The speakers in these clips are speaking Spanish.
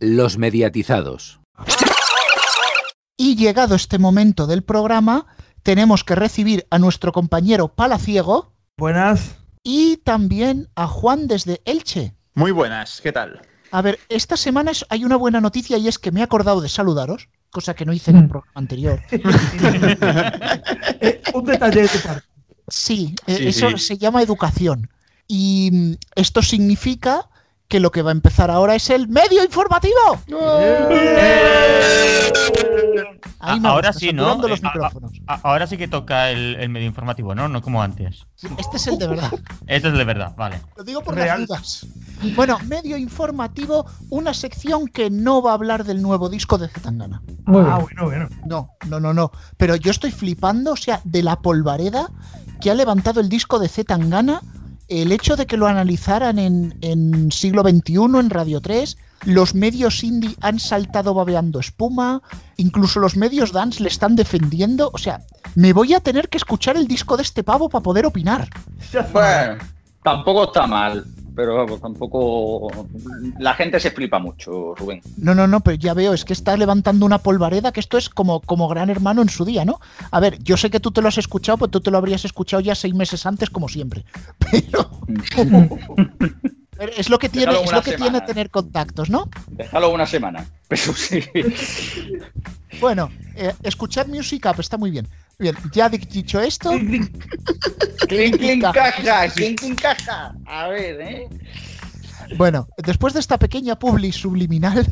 Los mediatizados. Y llegado este momento del programa, tenemos que recibir a nuestro compañero Palaciego Buenas. y también a Juan desde Elche. Muy buenas, ¿qué tal? A ver, esta semana es- hay una buena noticia y es que me he acordado de saludaros, cosa que no hice en el programa anterior. Eh, un detalle de tu parte. Sí, eh, Sí, eso sí. se llama educación. Y mm, esto significa que lo que va a empezar ahora es el medio informativo. Ahí me ahora sí, ¿no? los Eh, a- a- ahora sí que toca el, el medio informativo, ¿no? No como antes. Este es el de verdad. Este es de verdad, vale. Lo digo por Real. las dudas. Bueno, medio informativo, una sección que no va a hablar del nuevo disco de Zetangana. ah, bueno, bueno. No, no, no, no. Pero yo estoy flipando, o sea, de la polvareda que ha levantado el disco de Zetangana, el hecho de que lo analizaran en, siglo XXI, en Radio 3, los medios indie han saltado babeando espuma, incluso los medios dance le están defendiendo, o sea, me voy a tener que escuchar el disco de este pavo para poder opinar. Tampoco está mal, pero vamos, tampoco. La gente se flipa mucho, Rubén. No, no, no, pero ya veo, es que está levantando una polvareda, que esto es como, como gran hermano en su día, ¿no? A ver, yo sé que tú te lo has escuchado, pues tú te lo habrías escuchado ya seis meses antes, como siempre. Pero, pero es lo que tiene, es lo que semana. tiene tener contactos, ¿no? Déjalo una semana. Pero sí. Bueno, eh, escuchar Music Up está muy bien. Bien, ya di- dicho esto, clink, clink, caja, clink, clink, caja. A ver, ¿eh? bueno, después de esta pequeña publi subliminal,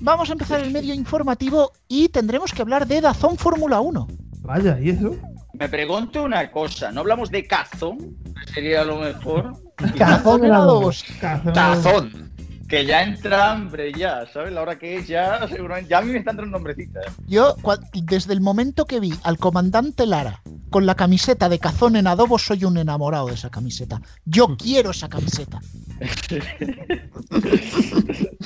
vamos a empezar el medio informativo y tendremos que hablar de Dazón Fórmula 1. Vaya, ¿y eso? Me pregunto una cosa. ¿No hablamos de cazón? Que Sería lo mejor. Dazón en adobos. Tazón. Que ya entra hambre, ya, ¿sabes? La hora que es, ya, seguramente. Ya a mí me está entrando nombrecita. Yo, cua- desde el momento que vi al comandante Lara con la camiseta de cazón en adobo, soy un enamorado de esa camiseta. Yo quiero esa camiseta.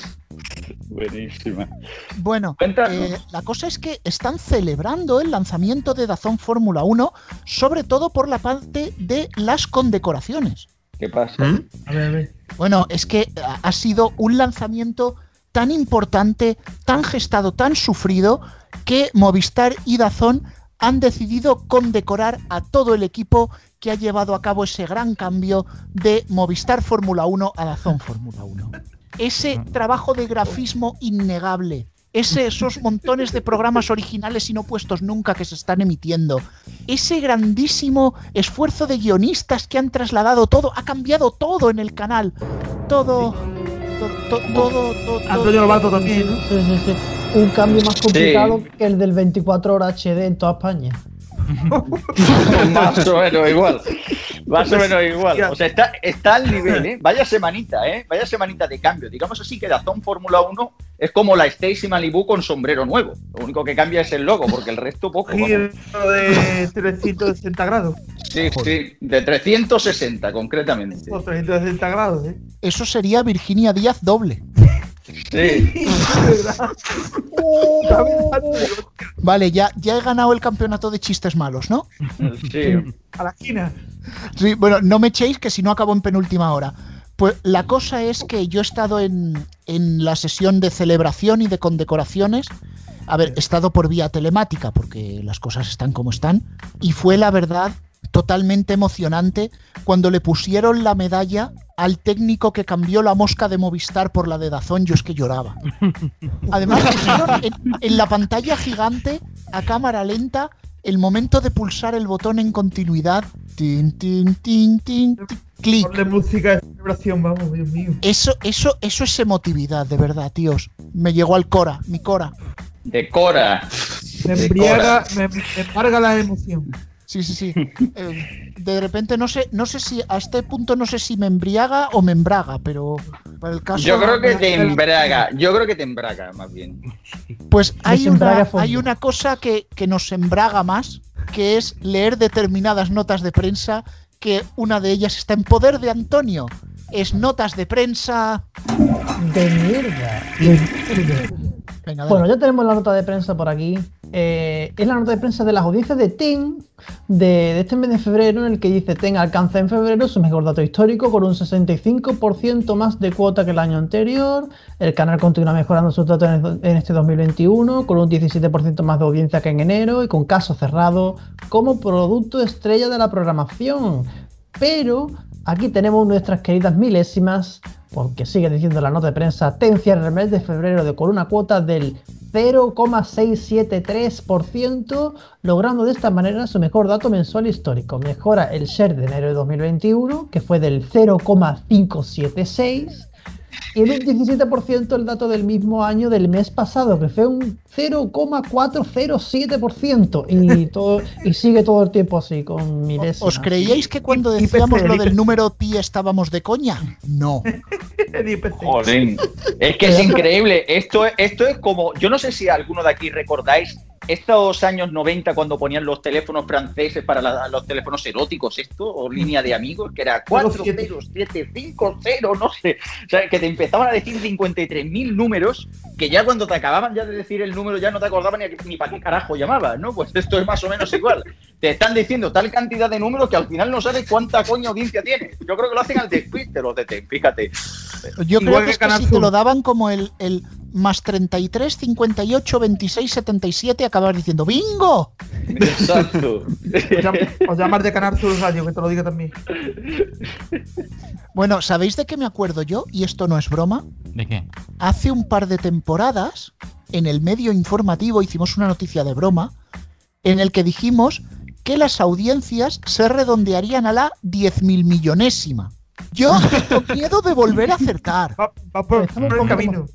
Buenísima. Bueno, eh, la cosa es que están celebrando el lanzamiento de Dazón Fórmula 1, sobre todo por la parte de las condecoraciones. ¿Qué pasa? A ver, a ver. Bueno, es que ha- ha sido un lanzamiento tan importante, tan gestado, tan sufrido, que Movistar y Dazón han decidido condecorar a todo el equipo que ha llevado a cabo ese gran cambio de Movistar Fórmula 1 a Dazón Fórmula 1. Ese trabajo de grafismo innegable, ese, esos montones de programas originales y no puestos nunca que se están emitiendo, ese grandísimo esfuerzo de guionistas que han trasladado todo, ha cambiado todo en el canal, todo, to- to- todo, todo, todo, Antonio Lobato también, ¿no? Sí, sí, sí. Un cambio más complicado que el del 24 horas HD en toda España. Más o menos igual. Más o menos igual. O sea, está, está al nivel, ¿eh? Vaya semanita, ¿eh? Vaya semanita de cambio. Digamos así que Dazón Fórmula 1 es como la Stacy Malibu con sombrero nuevo. Lo único que cambia es el logo, porque el resto poco. vamos. Giro de 360 grados. Sí, sí, de 360 concretamente. O 360 grados, ¿eh? Eso sería Virginia Díaz doble. Sí. Vale, ya, ya he ganado el campeonato de chistes malos, ¿no? Sí. A la esquina. Sí, bueno, no me echéis que si no acabo en penúltima hora. Pues la cosa es que yo he estado en, en la sesión de celebración y de condecoraciones. A ver, he estado por vía telemática porque las cosas están como están. Y fue la verdad totalmente emocionante cuando le pusieron la medalla al técnico que cambió la mosca de Movistar por la de Dazón. Yo es que lloraba. Además, en, en la pantalla gigante, a cámara lenta, el momento de pulsar el botón en continuidad. Tin, tin, tin, tin, tin, clic. Ponle música de celebración, vamos, Dios mío. Eso, eso, eso es emotividad, de verdad, tíos. Me llegó al Cora, mi Cora. De Cora. Me embriaga, me embarga la emoción. Sí, sí, sí. Eh, de repente no sé, no sé si a este punto no sé si me embriaga o me embraga, pero para el caso. Yo creo que te embraga. Yo creo que te embraga, más bien. Pues hay una, hay una cosa que, que nos embraga más, que es leer determinadas notas de prensa, que una de ellas está en poder de Antonio. Es notas de prensa. De mierda. Venga. Bueno, ya tenemos la nota de prensa por aquí. eh, es la nota de prensa de las audiencias de TEN de, de este mes de febrero en el que dice TEN alcanza en febrero su mejor dato histórico con un 65% más de cuota que el año anterior. El canal continúa mejorando sus datos en, en este 2021 con un 17% más de audiencia que en enero y con caso cerrado como producto estrella de la programación. Pero aquí tenemos nuestras queridas milésimas porque sigue diciendo la nota de prensa, TEN cierra el mes de febrero de con una cuota del 0,673%, logrando de esta manera su mejor dato mensual histórico. Mejora el share de enero de 2021, que fue del 0,576, y en un 17% el dato del mismo año del mes pasado, que fue un 0,407%, y, todo, y sigue todo el tiempo así, con milésimas. ¿Os creíais que cuando decíamos lo del número pi estábamos de coña? No. Joder. Es que es increíble. Esto, es- esto es como. Yo no sé si alguno de aquí recordáis estos años 90 cuando ponían los teléfonos franceses para la- los teléfonos eróticos, esto, o línea de amigos, que era 4075, no sé. O sea, que te empezaban a decir 53.000 números que ya cuando te acababan ya de decir el número ya no te acordabas ni, para qué carajo llamabas, ¿no? Pues esto es más o menos igual. Te están diciendo tal cantidad de números que al final no sabes cuánta coña audiencia tienes. Yo creo que lo hacen al despiste los de TEN, fíjate. Yo Igual creo que que es que Canal si te lo daban como el, el más 33, 58, 26, 77, acababas diciendo ¡Bingo! Exacto. Os llamas de Canal Sur Radio, que te lo diga también. Bueno, ¿sabéis de qué me acuerdo yo? Y esto no es broma. ¿De qué? Hace un par de temporadas, en el medio informativo hicimos una noticia de broma en el que dijimos que las audiencias se redondearían a la 10.000 millonésima. Yo tengo miedo de volver a acertar. Va, va por, Estamos por el camino.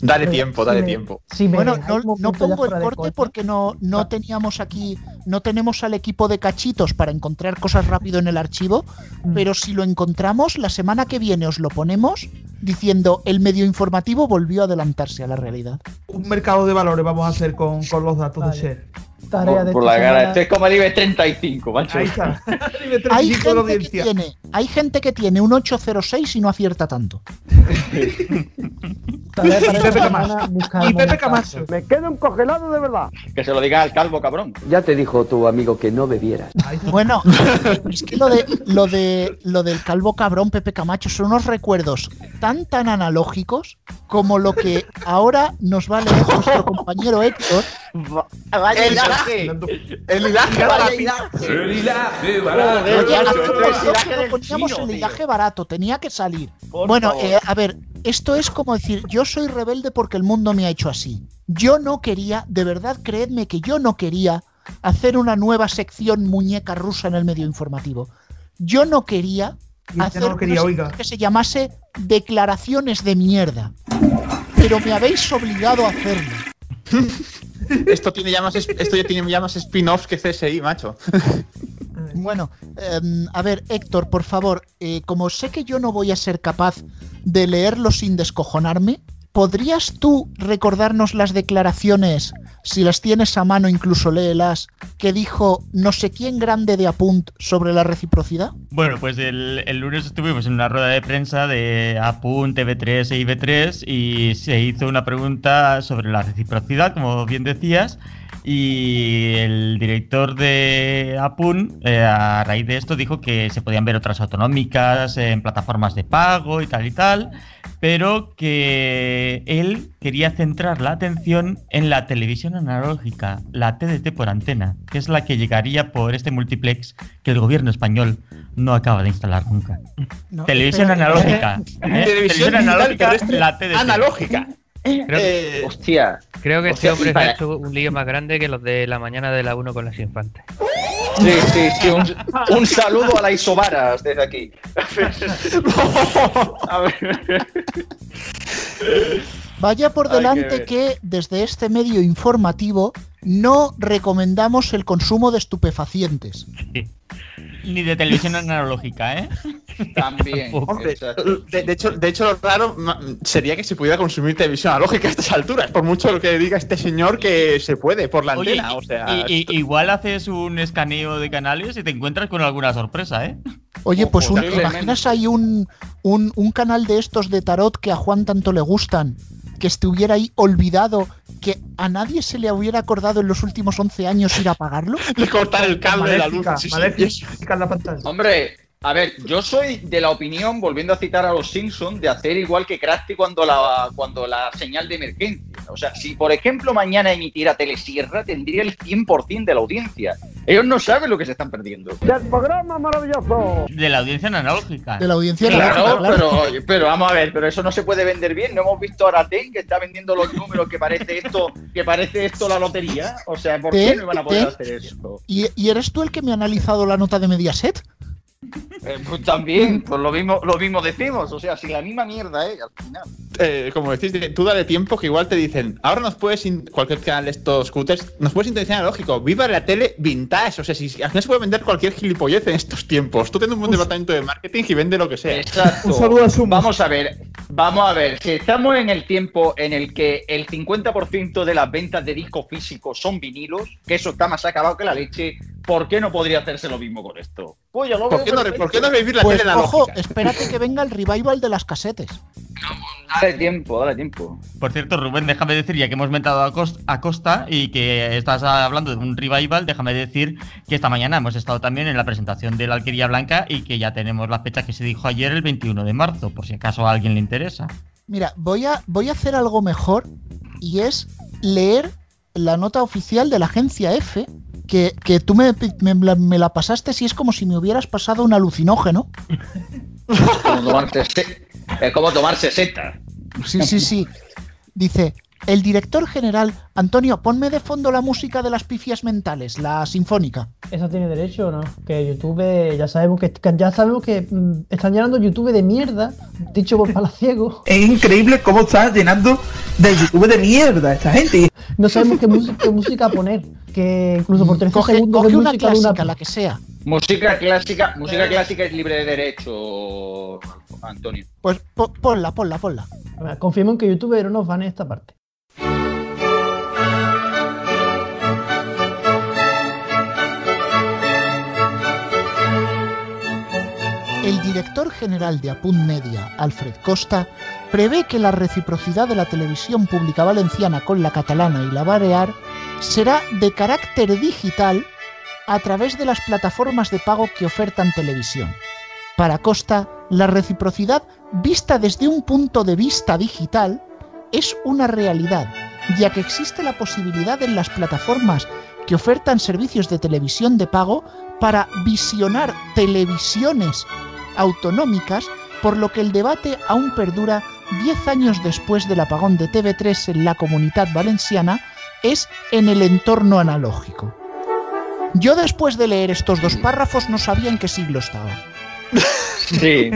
Dale Pero tiempo, si dale me- tiempo. si me Bueno, no, pongo el corte porque no, no Ah. teníamos aquí, no tenemos al equipo de cachitos para encontrar cosas rápido en el archivo, Mm. pero si lo encontramos, la semana que viene os lo ponemos diciendo el medio informativo volvió a adelantarse a la realidad. Un mercado de valores vamos a hacer con, con los datos Vale. de share. Tarea de Por, la cara. Esto es como el IBEX 35, macho. Ahí está. Nivel 35 Hay gente, que audiencia. tiene, hay gente que tiene un 806 y no acierta tanto. Tarea para Pepe Camacho. Y Pepe. Camacho. Me quedo congelado de verdad. Que se lo diga al calvo, cabrón. Ya te dijo tu amigo que no bebieras. Bueno, es que lo de lo de lo del calvo cabrón Pepe Camacho son unos recuerdos tan tan analógicos como lo que ahora nos va a leer nuestro compañero Héctor. El hilaje. El hilaje barato. Oye, es hilaje poníamos chino, el hilaje barato, tenía que salir. Bueno, eh, a ver, esto es como decir, yo soy rebelde porque el mundo me ha hecho así. Yo no quería, de verdad, creedme que yo no quería hacer una nueva sección muñeca rusa en el medio informativo. Yo no quería Y usted hacer no lo quería, una que se llamase declaraciones de mierda. Pero me habéis obligado a hacerlo. Esto tiene ya más, es- esto ya tiene ya más spin-offs que CSI, macho. Bueno, em, a ver, Héctor, por favor, eh, como sé que yo no voy a ser capaz de leerlo sin descojonarme, ¿podrías tú recordarnos las declaraciones, si las tienes a mano, incluso léelas, que dijo no sé quién grande de Apunt sobre la reciprocidad? Bueno, pues el, lunes estuvimos en una rueda de prensa de Apun, TV3 e IB3 y se hizo una pregunta sobre la reciprocidad, como bien decías, y el director de Apun, eh, a raíz de esto, dijo que se podían ver otras autonómicas en plataformas de pago y tal y tal, pero que él quería centrar la atención en la televisión analógica, la TDT por antena, que es la que llegaría por este multiplex que el gobierno español no acaba de instalar nunca. No, Televisión analógica. ¿eh? Televisión digital analógica, terrestre la TDT. Analógica. Creo, Eh, Hostia. creo que este hombre ha hecho un lío más grande que los de la mañana de la 1 con las infantes. Sí, sí, sí. Un, un saludo a la Isobaras desde aquí. A ver. Vaya por que delante ver. que desde este medio informativo no recomendamos el consumo de estupefacientes. Ni de televisión analógica, ¿eh? También. Hombre, de, de hecho, de hecho, lo raro sería que se pudiera consumir televisión analógica a estas alturas, por mucho lo que diga este señor que se puede por la Oye, antena. o sea, y- y- esto- igual haces un escaneo de canales y te encuentras con alguna sorpresa, ¿eh? Oye, pues un, imaginas ahí un, un, un canal de estos de tarot que a Juan tanto le gustan que estuviera ahí olvidado, que a nadie se le hubiera acordado en los últimos 11 años ir a apagarlo? De cortar el cable de la luz. Sí, sí, la pantalla. Hombre, a ver, yo soy de la opinión, volviendo a citar a los Simpsons, de hacer igual que Krusty cuando la, cuando la señal de emergencia. O sea, si por ejemplo mañana emitiera Telesierra, tendría el 100% de la audiencia. Ellos no saben lo que se están perdiendo. ¡Del programa maravilloso! De la audiencia analógica. De la audiencia Claro, analógica, claro. pero, pero vamos a ver, pero eso no se puede vender bien. No hemos visto ahora Ten que está vendiendo los números que parece esto, que parece esto la lotería. O sea, ¿por qué Ten, no iban a poder Ten. hacer eso? ¿Y, y eres tú el que me ha analizado la nota de Mediaset? Eh, pues también, pues lo mismo, lo mismo decimos. O sea, si la misma mierda, eh, al final. Eh, como decís, de- tú dale tiempo que igual te dicen, ahora nos puedes, cualquier canal de estos scooters, nos puedes sintonizar lógico, viva la tele vintage, o sea, si al final se puede vender cualquier gilipollez en estos tiempos. Tú tienes un buen departamento de marketing y vende lo que sea. Exacto. Un saludo a Sumo. Vamos a ver, vamos a ver. Si estamos en el tiempo en el que el 50% de las ventas de discos físicos son vinilos, que eso está más acabado que la leche, ¿por qué no podría hacerse lo mismo con esto? Pues yo lo ¿Por qué no. ¿por qué no revivir la Pues tele ojo, espérate que venga el revival de las casetes. Dale tiempo, dale tiempo. Por cierto, Rubén, déjame decir, ya que hemos mentado a Costa y que estás hablando de un revival, déjame decir que esta mañana hemos estado también en la presentación de la Alquería Blanca y que ya tenemos la fecha que se dijo ayer, el 21 de marzo, por si acaso a alguien le interesa. Mira, voy a, voy a hacer algo mejor y es leer la nota oficial de la agencia F, que, que tú me, me la- me la pasaste si es como si me hubieras pasado un alucinógeno. Como tomarse, es como tomar 60. Sí, sí, sí. Dice, el director general, Antonio, ponme de fondo la música de las pifias mentales, la sinfónica. ¿Esa tiene derecho o no? Que YouTube, ya sabemos que, ya sabemos que mm, están llenando YouTube de mierda, dicho por palaciego. Es increíble cómo está llenando de YouTube de mierda esta gente. No sabemos qué, música, qué música poner. Que incluso por 13 Coge, segundos coge de una música de clásica, la que sea. Música clásica, música clásica es libre de derecho, Antonio. Pues po- ponla, ponla, ponla. Venga, Confiemos en que YouTube no nos van en esta parte. El director general de Apunt Media, Alfred Costa, prevé que la reciprocidad de la televisión pública valenciana con la catalana y la balear será de carácter digital a través de las plataformas de pago que ofertan televisión. Para Costa, la reciprocidad vista desde un punto de vista digital es una realidad, ya que existe la posibilidad en las plataformas que ofertan servicios de televisión de pago para visionar televisiones autonómicas, por lo que el debate aún perdura 10 años después del apagón de TV3 en la comunidad valenciana, es en el entorno analógico. Yo después de leer estos dos párrafos no sabía en qué siglo estaba. Sí.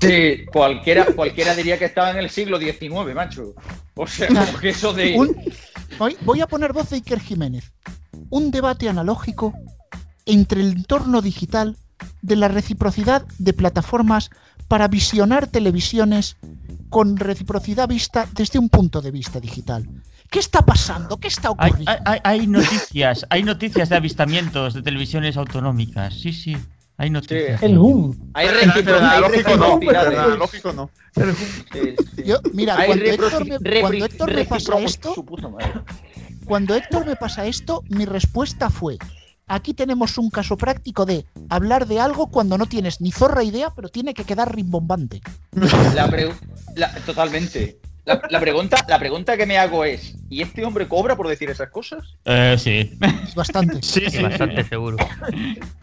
Sí, cualquiera, cualquiera diría que estaba en el siglo XIX, macho. O sea, porque eso de. Un- voy, voy a poner voz de Iker Jiménez. Un debate analógico entre el entorno digital de la reciprocidad de plataformas para visionar televisiones con reciprocidad vista desde un punto de vista digital. ¿Qué está pasando? ¿Qué está ocurriendo? hay- hay- hay noticias, hay noticias de avistamientos de televisiones autonómicas. Sí, sí, hay noticias. El boom. Hay Pero recipro- hay analógico no, pero analógico no. Yo, mira, Hay cuando Héctor, me, repri- cuando Héctor me pasa esto, cuando Héctor me pasa esto, mi respuesta fue: aquí tenemos un caso práctico de hablar de algo cuando no tienes ni zorra idea, pero tiene que quedar rimbombante. La pre- la- totalmente. La, la pregunta, la pregunta que me hago es: ¿y este hombre cobra por decir esas cosas? Eh, sí. Bastante. Sí, Sí, sí. bastante seguro.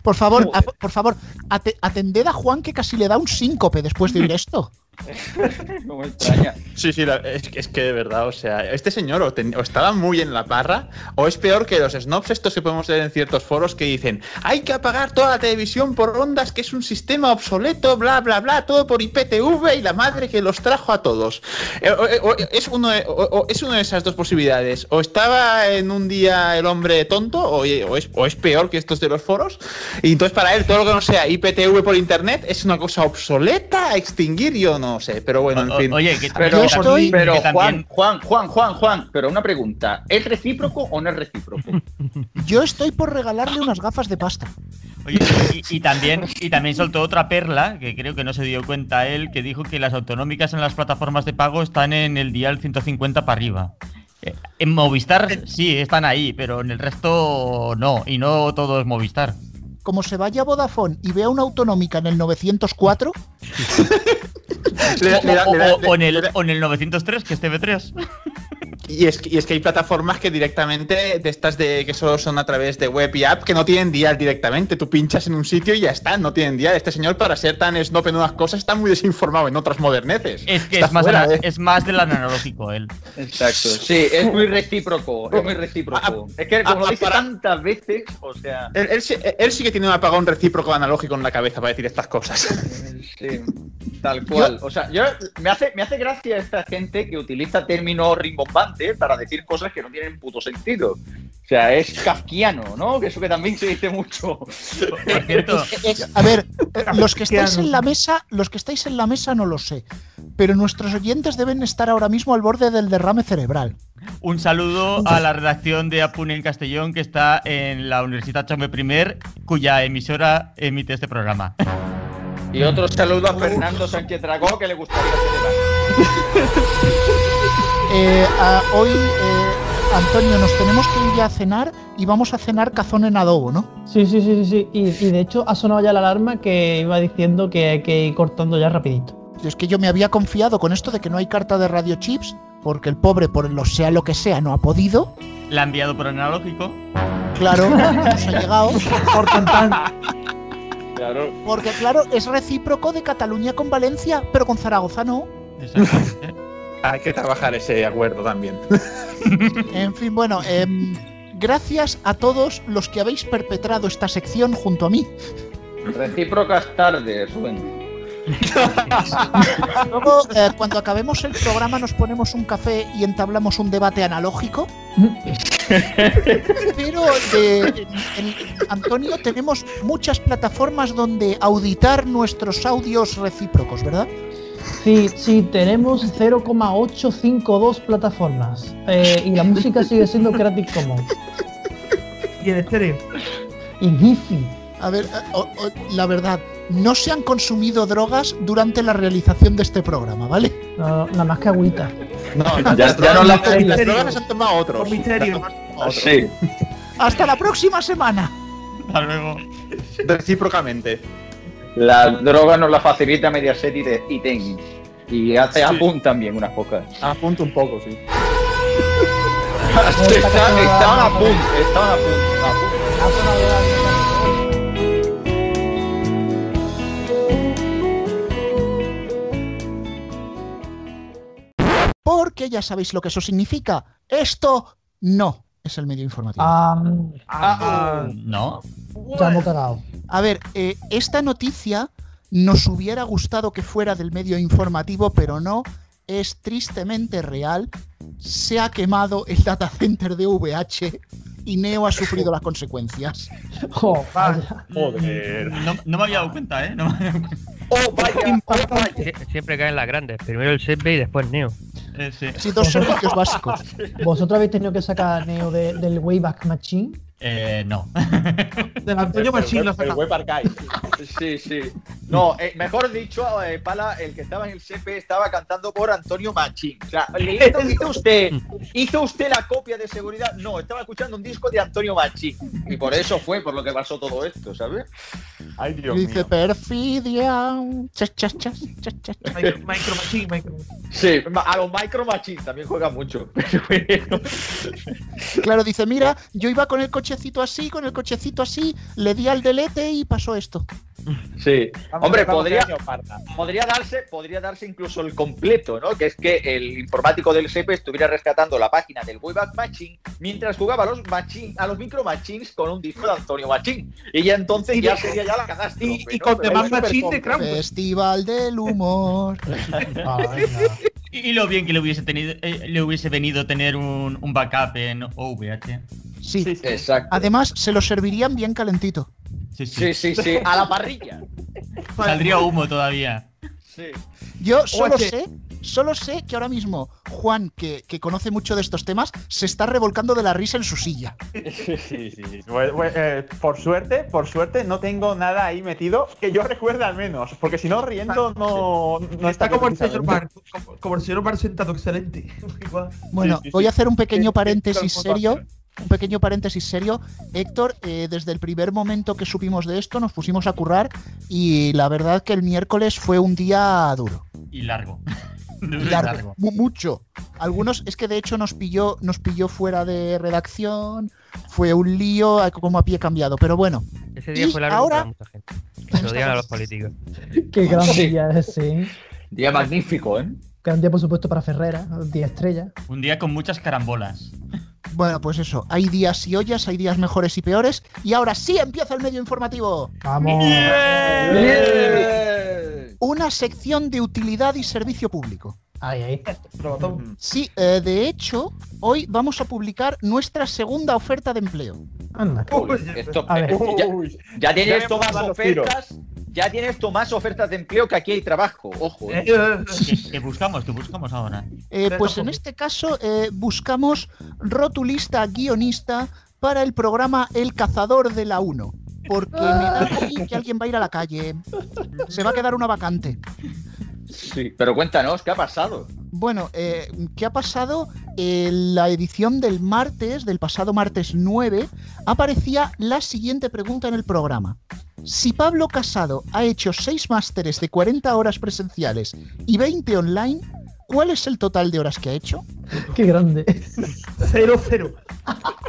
Por favor, a- por favor, ate- atended a Juan que casi le da un síncope después de oír esto. No me extraña. Sí, sí, es, que- de verdad, o sea, este señor o, estaba muy en la parra, o es peor que los snobs estos que podemos leer en ciertos foros que dicen, hay que apagar toda la televisión por ondas, que es un sistema obsoleto, bla, bla, bla, todo por IPTV y la madre que los trajo a todos. Eh, o- o- es, uno es una de esas dos posibilidades, o estaba en un día el hombre tonto, o, o es, o es peor que estos de los foros, y entonces para él todo lo que no sea IPTV por internet es una cosa obsoleta, a extinguir, yo no sé, pero bueno, en O- fin. Oye, que, Pero, Yo estoy- pero que Juan, también- Juan, Juan, Juan, Juan, pero una pregunta: ¿es recíproco o no es recíproco? Yo estoy por regalarle unas gafas de pasta. Oye, y, y también, y también soltó otra perla, que creo que no se dio cuenta él, que dijo que las autonómicas en las plataformas de pago están en el dial 150 para arriba. Eh, En Movistar sí, están ahí, pero en el resto no, y no todo es Movistar. Como se vaya a Vodafone y vea una autonómica en el 904, Le da- le da- O, en el, o en el 903, que es TV3. Y es, que- y es que hay plataformas que directamente, de estas de que solo son a través de web y app, que no tienen dial directamente. Tú pinchas en un sitio y ya está, no tienen dial. Este señor, para ser tan snob en unas cosas, está muy desinformado en otras moderneces. Es que es más, fuera, ana- ¿eh? es más del analógico él. Exacto. Sí, es muy recíproco. Es muy recíproco. Es que como lo Ah, dice para- tantas veces, o sea. Él, él sí, él sí que tiene un apagón recíproco analógico en la cabeza para decir estas cosas. Sí, tal cual. O sea, yo me hace, me hace gracia esta gente que utiliza términos rimbombantes para decir cosas que no tienen puto sentido. O sea, es kafkiano, ¿no? Que eso que también se dice mucho. Por cierto, Eh, a ver, eh, los que estáis en la mesa, los que estáis en la mesa no lo sé, pero nuestros oyentes deben estar ahora mismo al borde del derrame cerebral. un saludo a la redacción de Apune en Castellón, que está en la Universidad Chaume I, cuya emisora emite este programa. Y otro saludo a Fernando Sánchez Dragó, que le gustaría celebrar. Eh, a- hoy, eh, Antonio, nos tenemos que ir ya a cenar y vamos a cenar cazón en adobo, ¿no? Sí, sí, sí, sí, sí. Y, y de hecho ha sonado ya la alarma que iba diciendo que hay que ir cortando ya rapidito. Es que yo me había confiado con esto de que no hay carta de radio chips, porque el pobre, por lo sea lo que sea, no ha podido. La ha enviado por analógico. Claro, nos ha llegado. Por tan Claro. Porque, claro, es recíproco de Cataluña con Valencia, pero con Zaragoza no. Exactamente. Hay que trabajar ese acuerdo también. En fin, bueno, em, gracias a todos los que habéis perpetrado esta sección junto a mí. Recíprocas tardes, Rubén. Luego, eh, cuando acabemos el programa, nos ponemos un café y entablamos un debate analógico. Pero, en- en- Antonio, tenemos muchas plataformas donde auditar nuestros audios recíprocos, ¿verdad? Sí, sí, tenemos 0,852 plataformas. Eh, y la música sigue siendo Creative Commons. Y en estéreo. Y Giphy. A ver, eh, o- o- la verdad, no se han consumido drogas durante la realización de este programa, ¿vale? No, nada más que agüita. No, Ya- ya no la- las drogas las han tomado otros. Misterio. Las han tomado otros. Sí. Hasta la próxima semana. Hasta luego. Recíprocamente. La droga nos la facilita Mediaset y, te- y Ten. Y hace Apun también unas pocas. Apunto un poco, sí. Estaban a punto, estaban a punto. Porque ya sabéis lo que eso significa. Esto no es el medio informativo. Ah, No. ya hemos cagado. A ver, eh, esta noticia nos hubiera gustado que fuera del medio informativo, pero no. Es tristemente real. Se ha quemado el data center de VH y Neo ha sufrido las consecuencias. Vaya. Joder. No, no me había dado cuenta, ¿eh? No me había dado cuenta. Oh, vaya, oh, vaya. Sie- Siempre caen las grandes. Primero el Sepe y después Neo. Eh, sí. Sí, dos servicios básicos. ¿Vosotros habéis tenido que sacar a Neo de- del Wayback Machine? Eh, no. del Antonio Machín lo El saca. web archive. Sí, sí. No, eh, mejor dicho, eh, Pala, el que estaba en el CP estaba cantando por Antonio Machín. O sea, le hizo, hizo usted, hizo usted la copia de seguridad. No, estaba escuchando un disco de Antonio Machín. Y por eso fue por lo que pasó todo esto, ¿sabes? Ay, Dios Dice mío. perfidia. Chas, chas, chas, chas, chas, chas. Micro, micro Machín, Micro Machín. Sí, a los Micro Machine también juegan mucho. Pero bueno. Claro, dice, mira, yo iba con el cochecito así, con el cochecito así, le di al delete y pasó esto. Sí. Vamos, Hombre, vamos, podría, año podría darse, podría darse incluso el completo, ¿no? Que es que el informático del SEPE estuviera rescatando la página del Wayback Machine mientras jugaba a los machine, a los micro machines con un disco de Antonio Machín. Y ya entonces Y ya de- sería ya la cagaste. Y, hombre, y ¿no? con súper Machine de. Krampus. Festival del humor. Ay, no. Y, y lo bien que le hubiese tenido, eh, le hubiese venido tener un, un backup en OVH. Sí. Exacto. Además, se lo servirían bien calentito. Sí, sí. Sí, sí, sí. A la parrilla. Saldría humo todavía. Sí. Yo solo Oye. sé, Solo sé que ahora mismo Juan, que, que conoce mucho de estos temas, se está revolcando de la risa en su silla. Sí, sí, sí. Bueno, bueno, eh, por suerte, por suerte, no tengo nada ahí metido que yo recuerde al menos. Porque si no, riendo no, no Está como el señor. Bar, como, como el señor Bar sentado, excelente. Bueno, Sí, sí, voy sí. a hacer un pequeño paréntesis sí, serio. Un pequeño paréntesis serio. Héctor, eh, desde el primer momento que supimos de esto, nos pusimos a currar y la verdad que el miércoles fue un día duro. Y largo. Duro y Largo, largo. mu- mucho. Algunos, es que de hecho nos pilló, nos pilló fuera de redacción, fue un lío como a pie cambiado, pero bueno. Ese día Y fue largo ahora- para mucha gente. Se lo digan a los políticos. Qué gran Sí. día ese. Día magnífico, ¿eh? Gran día, por supuesto, para Ferrera, 10 estrellas. Un día con muchas carambolas. Bueno, pues eso, hay días y ollas, hay días mejores y peores, y ahora sí empieza el medio informativo. Vamos. Una sección de utilidad y servicio público. Ahí, ahí. Robotón. Sí, eh, de hecho, hoy vamos a publicar nuestra segunda oferta de empleo. Anda. Uy, esto- A ver. ya, Uy, ya tienes Ya los tiros. ofertas. Ya tienes tú más ofertas de empleo que aquí hay trabajo. Ojo, Eh, ¿eh? eh, ¿Qué, qué buscamos? ¿Qué buscamos ahora? Eh, pues en este caso eh, buscamos rotulista guionista para el programa El Cazador de la 1. Porque me da a mí que alguien va a ir a la calle. Se va a quedar una vacante. Sí. Pero cuéntanos, ¿qué ha pasado? Bueno, eh, ¿qué ha pasado? En la edición del martes, del pasado martes 9, aparecía la siguiente pregunta en el programa. Si Pablo Casado ha hecho 6 másteres de 40 horas presenciales y 20 online, ¿cuál es el total de horas que ha hecho? Qué grande. Cero, cero.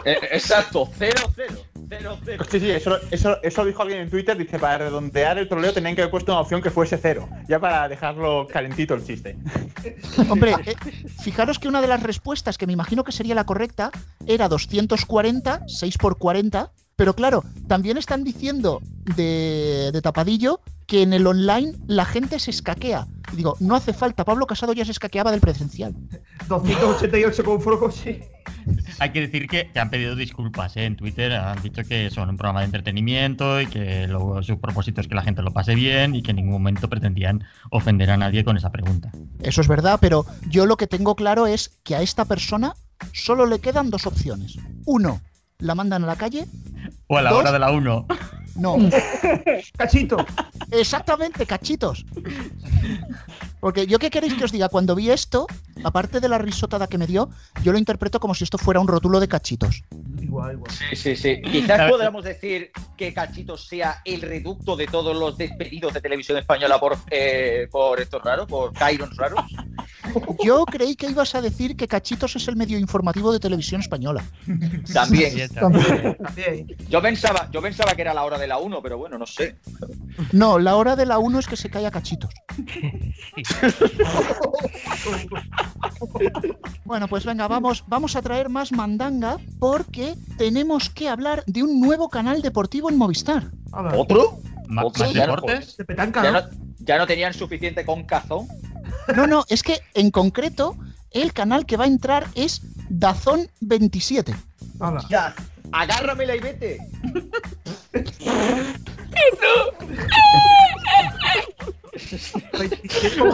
Eh, exacto, cero, cero. Cero, cero. Sí, sí, eso, eso, eso dijo alguien en Twitter. Dice, para redondear el troleo tenían que haber puesto una opción que fuese cero. Ya para dejarlo calentito el chiste. Hombre, eh, fijaros que una de las respuestas, que me imagino que sería la correcta, era 240, 6 por 40. Pero claro, también están diciendo de, de tapadillo que en el online la gente se escaquea. Y digo, no hace falta, Pablo Casado ya se escaqueaba del presencial. 288 con Froco, sí. Hay que decir que, que han pedido disculpas ¿eh? en Twitter. Han dicho que son un programa de entretenimiento y que luego su propósito es que la gente lo pase bien y que en ningún momento pretendían ofender a nadie con esa pregunta. Eso es verdad, pero yo lo que tengo claro es que a esta persona solo le quedan dos opciones. Uno, la mandan a la calle. O a la Dos. hora de la 1. No, Cachito. Exactamente, cachitos. Porque yo qué queréis que os diga, cuando vi esto, aparte de la risotada que me dio, yo lo interpreto como si esto fuera un rótulo de cachitos. Igual, igual. Sí, sí, sí. Quizás podamos decir que Cachitos sea el reducto de todos los despedidos de televisión española por, eh, por estos raros, por Cairons raros. Yo creí que ibas a decir que cachitos es el medio informativo de televisión española. También. Sí, también. También. Yo pensaba, yo pensaba que era la hora de la 1, pero bueno, no sé. No, la hora de la 1 es que se cae a cachitos. Bueno, pues venga, vamos, vamos a traer más mandanga porque tenemos que hablar de un nuevo canal deportivo en Movistar. ¿Otro? Ma- Otro, ¿Más ya no, deportes? De petanca, Ya ¿no? no, ya no tenían suficiente con cazón. No, no, es que en concreto el canal que va a entrar es Dazón 27. Hala. Ya, agárramela y vete.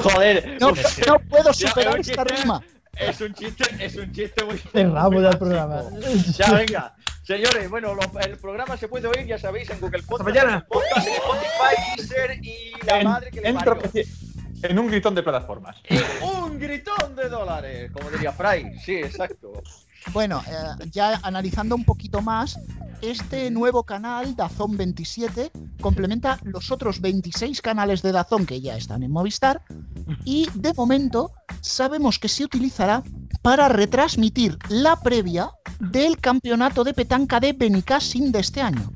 Joder, No, no puedo superar esta rima. es un chiste, es un chiste muy. Cerramos ya el programa. Ya, venga. Señores, bueno, lo- el programa se puede oír, ya sabéis, en Google Podcast, mañana. en Podcast, en Spotify, Deezer y la En- madre que le parió. En un gritón de plataformas. Y un gritón de dólares, como diría Fry. Sí, exacto. Bueno, eh, ya analizando un poquito más, este nuevo canal, Dazón 27, complementa los otros 26 canales de Dazón que ya están en Movistar y de momento sabemos que se utilizará para retransmitir la previa del campeonato de petanca de Benicassim de este año.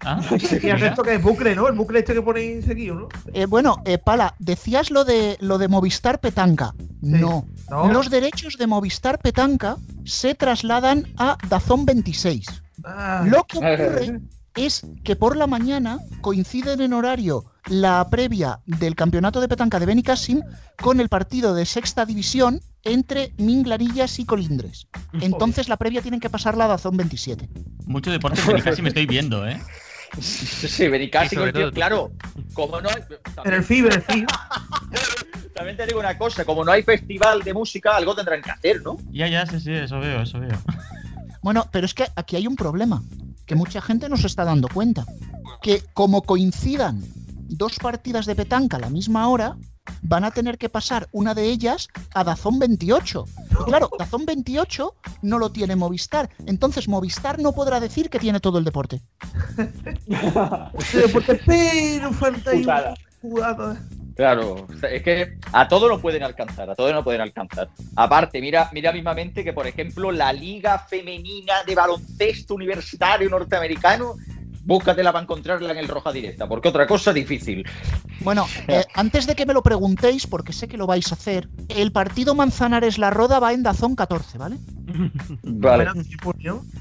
Ah, Y el mira. resto que es bucle, ¿no? El bucle este que ponéis seguido, ¿no? Eh, bueno, eh, Pala, decías lo de, lo de Movistar Petanca. No. ¿No? Los derechos de Movistar Petanca se trasladan a Dazón 26. Ah, Lo que ocurre es que por la mañana coinciden en horario la previa del campeonato de petanca de Benicassim con el partido de sexta división entre Minglarillas y Colindres. Entonces la previa tienen que pasarla a Dazón 27. Mucho deporte casi me estoy viendo, ¿eh? Sí, tú. claro. Como no. en el FIB, en el FIB. También te digo una cosa, como no hay festival de música, algo tendrán que hacer, ¿no? Ya, ya, sí, sí, eso veo, eso veo. Bueno, pero es que aquí hay un problema, que mucha gente no se está dando cuenta. Que como coincidan dos partidas de petanca a la misma hora, van a tener que pasar una de ellas a Dazón 28. Y claro, Dazón 28 no lo tiene Movistar. Entonces Movistar no podrá decir que tiene todo el deporte. Deporte, pero falta. Claro, es que a todo no pueden alcanzar, a todo no pueden alcanzar. Aparte, mira, mira mismamente que, por ejemplo, la Liga Femenina de Baloncesto Universitario Norteamericano, búscatela para encontrarla en el Roja Directa, porque otra cosa difícil. Bueno, eh, antes de que me lo preguntéis, porque sé que lo vais a hacer, el partido Manzanares La Roda va en Dazón 14, ¿vale? Vale.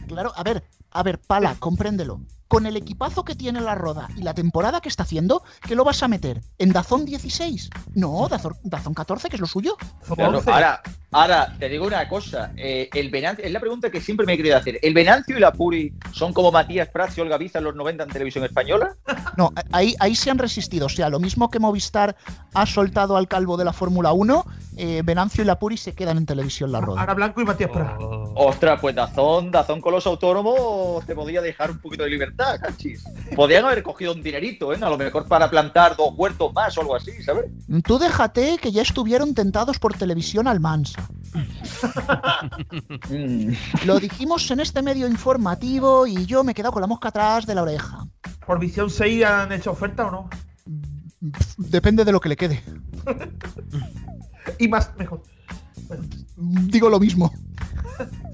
Claro, a ver, a ver, Pala, compréndelo. Con el equipazo que tiene la Roda y la temporada que está haciendo, ¿qué lo vas a meter? ¿En Dazón 16? No, Dazón, Dazón 14, que es lo suyo. Claro, 11. ahora, ahora, te digo una cosa. eh, el Venancio, es la pregunta que siempre me he querido hacer. ¿El Venancio y la Puri son como Matías Prats y Olga Biza en los 90 en televisión española? No, ahí, ahí se han resistido. O sea, lo mismo que Movistar ha soltado al calvo de la Fórmula 1, eh, Venancio y la Puri se quedan en televisión la Roda. Ana Blanco y Matías Prat. Oh. Ostras, pues Dazón, Dazón con los autónomos te podía dejar un poquito de libertad, cachis. Podían haber cogido un dinerito, ¿eh? A lo mejor para plantar dos huertos más o algo así, ¿sabes? Tú déjate que ya estuvieron tentados por televisión al Mansa. Lo dijimos en este medio informativo y yo me he quedado con la mosca atrás de la oreja. ¿Por Visión 6 han hecho oferta o no? Depende de lo que le quede. Y más, mejor. Bueno, Digo lo mismo.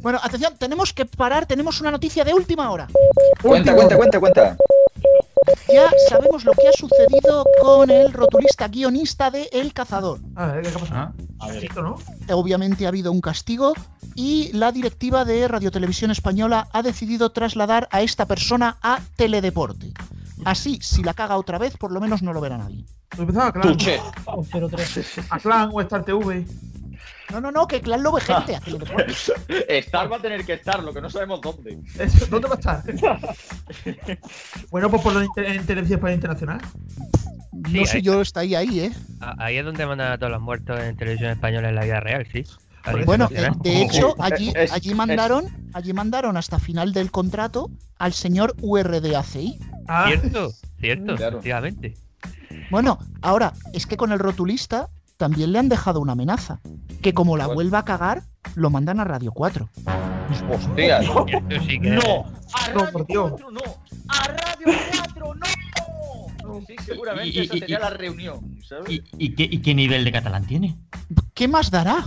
Bueno, atención, tenemos que parar, tenemos una noticia de última hora. Cuenta, cuenta, cuenta, cuenta. Ya sabemos lo que ha sucedido con el rotulista guionista de El Cazador. a ver, ¿qué ha pasado? Ah. Obviamente ha habido un castigo y la directiva de Radio Televisión Española ha decidido trasladar a esta persona a Teledeporte. Así, si la caga otra vez, por lo menos no lo verá nadie. Tú empezaba a Clan. Tuche. O 03. A Clan o Star TV. No, no, no, que Clan lo ve gente a Teledeporte. Estar va a tener que estar, lo que no sabemos dónde. Eso, ¿Dónde va a estar? bueno, pues por en Televisión Española Internacional. No Sí, sé ahí- yo, está ahí, ahí, ¿eh? Ah, Ahí es donde mandan a todos los muertos en televisión española en la vida real, sí. Bueno, de hecho, allí, allí mandaron, allí mandaron hasta final del contrato al señor URDACI. Ah, Cierto, cierto, Claro. efectivamente. Bueno, ahora, es que con el rotulista también le han dejado una amenaza. Que como la vuelva a cagar, lo mandan a Radio 4. Hostia. Esto sí que No, a No, Radio por Dios. 4 no, a Radio 4 no. Sí, seguramente Y- y- esa y- sería y- la reunión, ¿sabes? ¿Y, y qué, y qué nivel de catalán tiene? ¿Qué más dará?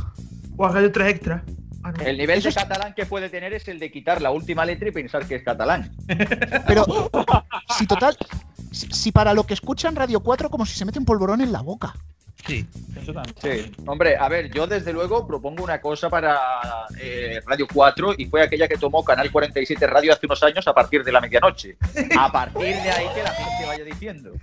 o a Radio 3 Extra. Ah, no. El nivel Eso de es- catalán que puede tener es el de quitar la última letra y pensar que es catalán. Pero, si total, si, si para lo que escuchan Radio 4 como si se mete un polvorón en la boca. Sí. Sí, hombre, a ver, yo desde luego propongo una cosa para eh, Radio 4 y fue aquella que tomó Canal 47 Radio hace unos años a partir de la medianoche. A partir de ahí que la gente vaya diciendo.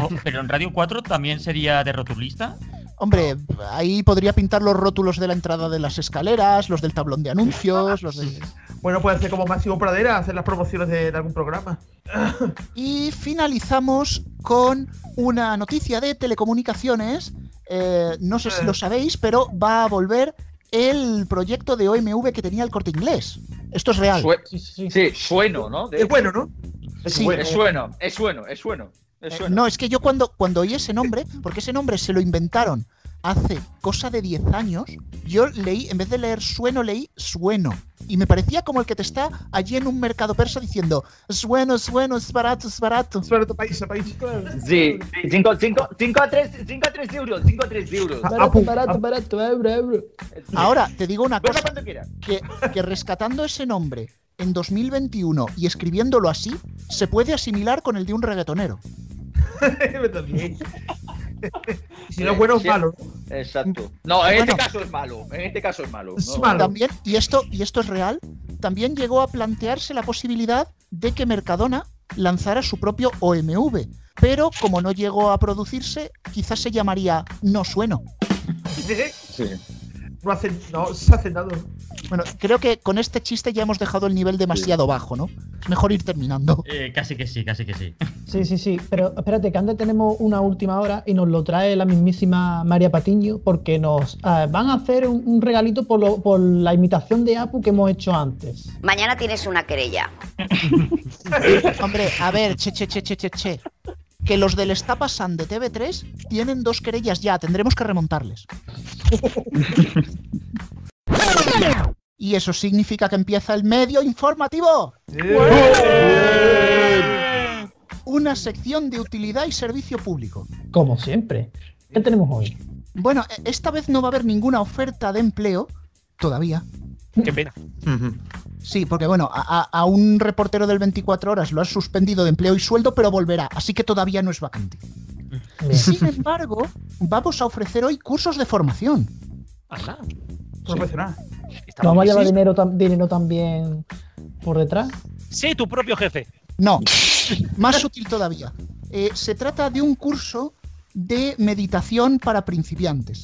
Oh, Pero en Radio 4 también sería de rotulista. Hombre, ahí podría pintar los rótulos de la entrada de las escaleras, los del tablón de anuncios, los de... Bueno, puede ser como Máximo Pradera, hacer las promociones de, de algún programa. Y finalizamos con una noticia de telecomunicaciones. Eh, no sé si lo sabéis, pero va a volver el proyecto de OMV que tenía el corte inglés. Esto es real. Sue- Sí, sí, sí. sí, sueno, ¿no? De Es bueno, ¿no? Sí. hecho, es sueno, es sueno, es sueno. Es no, es que yo cuando, cuando oí ese nombre, porque ese nombre se lo inventaron hace cosa de 10 años, yo leí, en vez de leer sueno, leí sueno. Y me parecía como el que te está allí en un mercado persa diciendo, sueno, sueno, es barato, es barato. Suena tu país, país. Sí, 5 a 3 euros, 5 a 3 euros. Ah, Barato, pu- barato, ah. barato, euro, euro. Ahora, te digo una cosa, que, que rescatando ese nombre en 2021 y escribiéndolo así, se puede asimilar con el de un reggaetonero. Si no es bueno, es malo. Exacto. No, en este caso es malo. En este caso es malo. Es No, malo. También, y esto, y esto es real, también llegó a plantearse la posibilidad de que Mercadona lanzara su propio OMV. Pero como no llegó a producirse, quizás se llamaría No Sueno. Sí. No hace, no se hace nada. ¿no? Bueno, creo que con este chiste ya hemos dejado el nivel demasiado bajo, ¿no? Es mejor ir terminando. Eh, casi que sí, casi que sí. Sí, sí, sí. Pero espérate, que antes tenemos una última hora y nos lo trae la mismísima María Patiño porque nos eh, van a hacer un, un regalito por, lo- por la imitación de Apu que hemos hecho antes. Mañana tienes una querella. Hombre, a ver, che, che, che, che, che, che. Que los del Está Pasando de TV3 tienen dos querellas ya, tendremos que remontarles. Y eso significa que empieza el medio informativo. Una sección de utilidad y servicio público. Como siempre. ¿Qué tenemos hoy? Bueno, e- esta vez no va a haber ninguna oferta de empleo, todavía. Qué pena. Sí, porque bueno, a, un reportero del 24 horas lo han suspendido de empleo y sueldo, pero volverá, así que todavía no es vacante. Sin embargo, vamos a ofrecer hoy cursos de formación. Anda. Profesional. Está ¿Nos vamos a llevar dinero, tam- dinero también por detrás? Sé tu propio jefe. No, más sutil todavía. Eh, se trata de un curso de meditación para principiantes.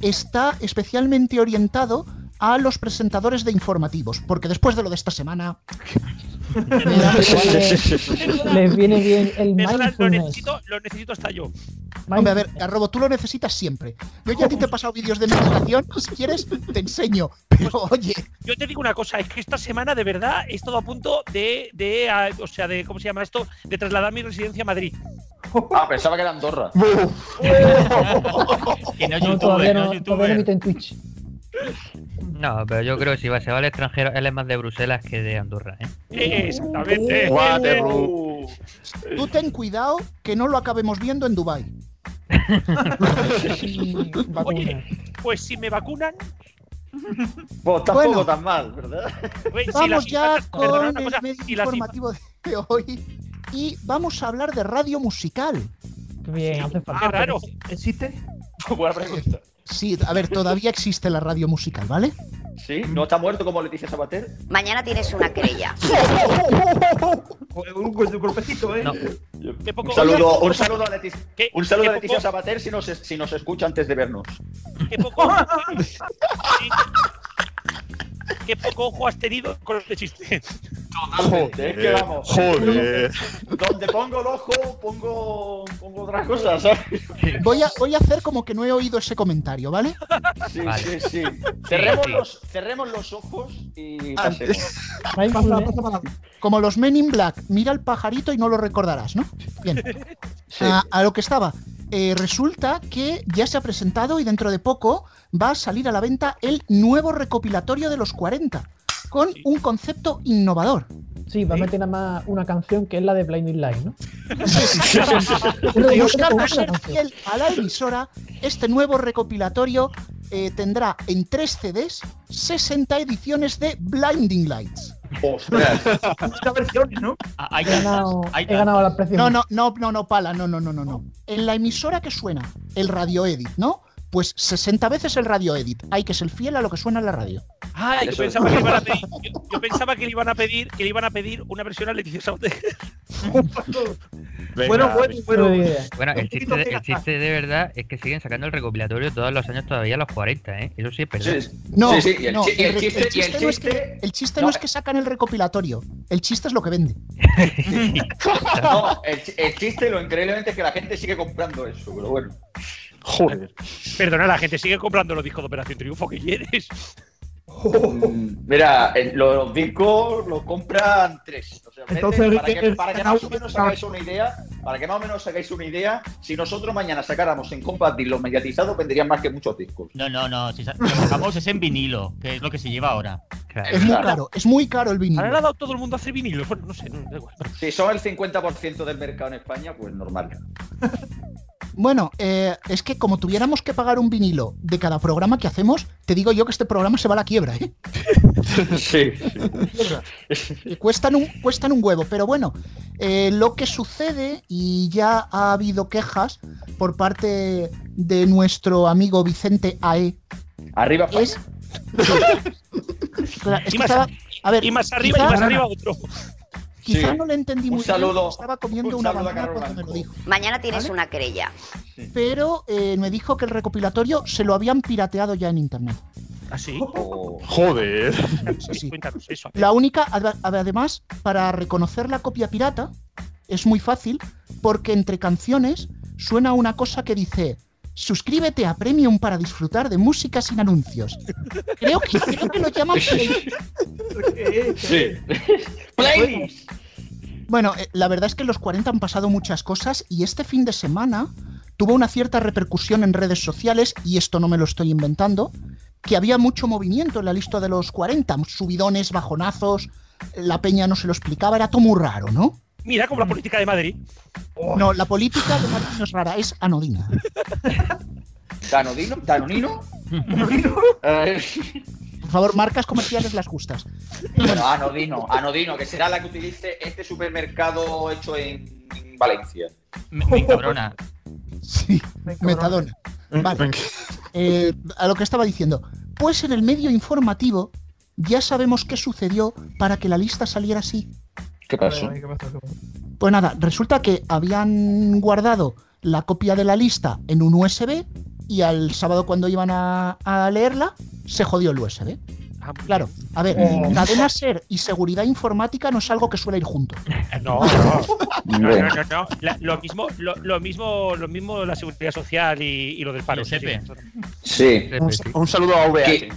Está especialmente orientado a los presentadores de informativos, porque después de lo de esta semana... Les viene bien el Perdona, lo mindfulness. necesito, lo necesito hasta yo. Hombre, a ver, Garrobo, tú lo necesitas siempre. Yo ya a ti te he pasado vídeos de meditación, si quieres te enseño. Pero oye, Yo te digo una cosa, es que esta semana de verdad he estado a punto de, de ah, o sea, de, ¿cómo se llama esto? De trasladar mi residencia a Madrid. Ah, pensaba que era Andorra. Que no es No, todavía no no, es todavía no youtuber. emite en Twitch. No, pero yo creo que si va, se va al extranjero, él es más de Bruselas que de Andorra, ¿eh? Exactamente. Waterloo. tú ten cuidado que no lo acabemos viendo en Dubai. Oye, pues si me vacunan, Pues tampoco Bueno. tan mal, ¿verdad? pues, Vamos ya con el cosa, medio si informativo de hoy y vamos a hablar de radio musical. Qué bien, hace falta. raro. ¿Existe? Buena pregunta. Sí, a ver, todavía existe la radio musical, ¿vale? ¿Sí? ¿No está muerto como Leticia Sabater? Mañana tienes una querella. Un, gol- un golpecito, ¿eh? No. Qué poco, Un saludo, un saludo a Leticia, qué- un saludo qué a Leticia poco- Sabater si nos, si nos escucha antes de vernos. qué poco, sí. Qué poco ojo has tenido con este chiste. Totalmente, es que vamos. Joder. Donde pongo el ojo, pongo, pongo otras cosas, ¿sabes? Voy a, voy a hacer como que no he oído ese comentario, ¿vale? Sí, Vale. sí, sí. Cerremos, sí. Los, cerremos los ojos y pasemos. Mindfulness. Como los Men in Black, mira el pajarito y no lo recordarás, ¿no? Bien. A, a lo que estaba. Eh, resulta que ya se ha presentado y dentro de poco va a salir a la venta el nuevo recopilatorio de los 40, con un concepto innovador. Sí, va a meter nada más una canción que es la de Blinding Light, ¿no? Oscar, por ser fiel a la emisora, este nuevo recopilatorio eh, tendrá en tres CDs 60 ediciones de Blinding Lights. Ostras. Muchas versiones, ¿no? Ah, Hay He ganado, he ganado la precio. No, no, no, no, no, pala, no, no, no, no, no. En la emisora que suena, el radio edit, ¿no? Pues 60 veces el radio edit. Hay que ser fiel a lo que suena en la radio. Ah, yo pensaba que le iban a pedir, yo, yo pensaba que le iban a pedir, que le iban a pedir una versión a Leticia. Venga, bueno, bueno, No bueno. Bueno, el chiste, de, el chiste de verdad es que siguen sacando el recopilatorio todos los años todavía a los 40, ¿eh? Eso sí es verdad. Sí, No, sí, sí, y el, no, chiste, no es que, chiste- el chiste no, no es que sacan el recopilatorio. El chiste es lo que vende. No, el, el chiste, lo increíblemente es que la gente sigue comprando eso, pero bueno. Joder. Perdona, la gente sigue comprando los discos de Operación Triunfo, ¿qué quieres? Mm, Mira, el- los discos los compran tres. O sea, Entonces, para, que, para que más o menos hagáis una idea, para que más o menos hagáis una idea, si nosotros mañana sacáramos en Compacting los mediatizados, vendrían más que muchos discos. No, no, no. Si que sacamos es en vinilo, que es lo que se lleva ahora. Claro. Es muy caro, es muy caro el Ahora le ha vinilo. dado todo el mundo a hacer vinilos. Bueno, no sé, no, da igual. Si son el 50% del mercado en España, pues normal. Bueno, eh, es que como tuviéramos que pagar un vinilo de cada programa que hacemos, te digo yo que este programa se va a la quiebra, ¿eh? Sí. Eh, cuestan, un, cuestan un huevo, pero bueno, eh, lo que sucede, y ya ha habido quejas por parte de nuestro amigo Vicente AE, Arriba, es... Claro, es Y más- estaba- a ver, Y más arriba, quizá- y más arriba otro. Quizá Sí. no le entendí Un muy saludo- bien, estaba comiendo un una banana cuando me lo dijo. Mañana tienes ¿Vale? una querella. Pero eh, me dijo que el recopilatorio se lo habían pirateado ya en internet. ¿Así? Joder. Sí, sí. Cuéntanos eso. La única, ad- además, para reconocer la copia pirata es muy fácil porque entre canciones suena una cosa que dice suscríbete a Premium para disfrutar de música sin anuncios. Creo que, creo que lo llaman play- Sí. Playlist. Bueno, eh, la verdad es que en los 40 han pasado muchas cosas y este fin de semana tuvo una cierta repercusión en redes sociales, y esto no me lo estoy inventando, que había mucho movimiento en la lista de los 40, subidones, bajonazos, la peña no se lo explicaba, era todo muy raro, ¿no? Mira como la política de Madrid. No, la política de Madrid no es rara, es anodina. ¿Danodino? ¿Danonino? Eh, Por favor, marcas comerciales las justas. bueno, anodino, anodino, que será la que utilice este supermercado hecho en Valencia. Me, me encabrona. Sí, metadona. Vale. Eh, a lo que estaba diciendo. Pues en el medio informativo ya sabemos qué sucedió para que la lista saliera así. ¿Qué pasó? Pues nada, resulta que habían guardado la copia de la lista en un USB y al sábado cuando iban a, a leerla se jodió el USB. Ah, Claro, a ver, Oh. cadena ser y seguridad informática no es algo que suele ir junto. No, no. No, no, no, no. La- lo mismo, lo, lo mismo, lo mismo la seguridad social y, y lo del paro. SEPE. Sí. Un, un saludo a VH.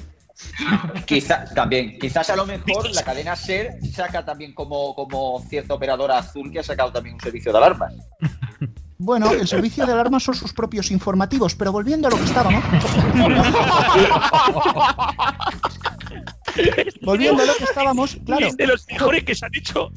Quizá, también, quizás a lo mejor la cadena SER saca también como, como cierta operadora azul que ha sacado también un servicio de alarmas. Bueno, el servicio de alarma son sus propios informativos, pero volviendo a lo que estábamos. volviendo a lo que estábamos, claro. Es de los mejores que se han hecho.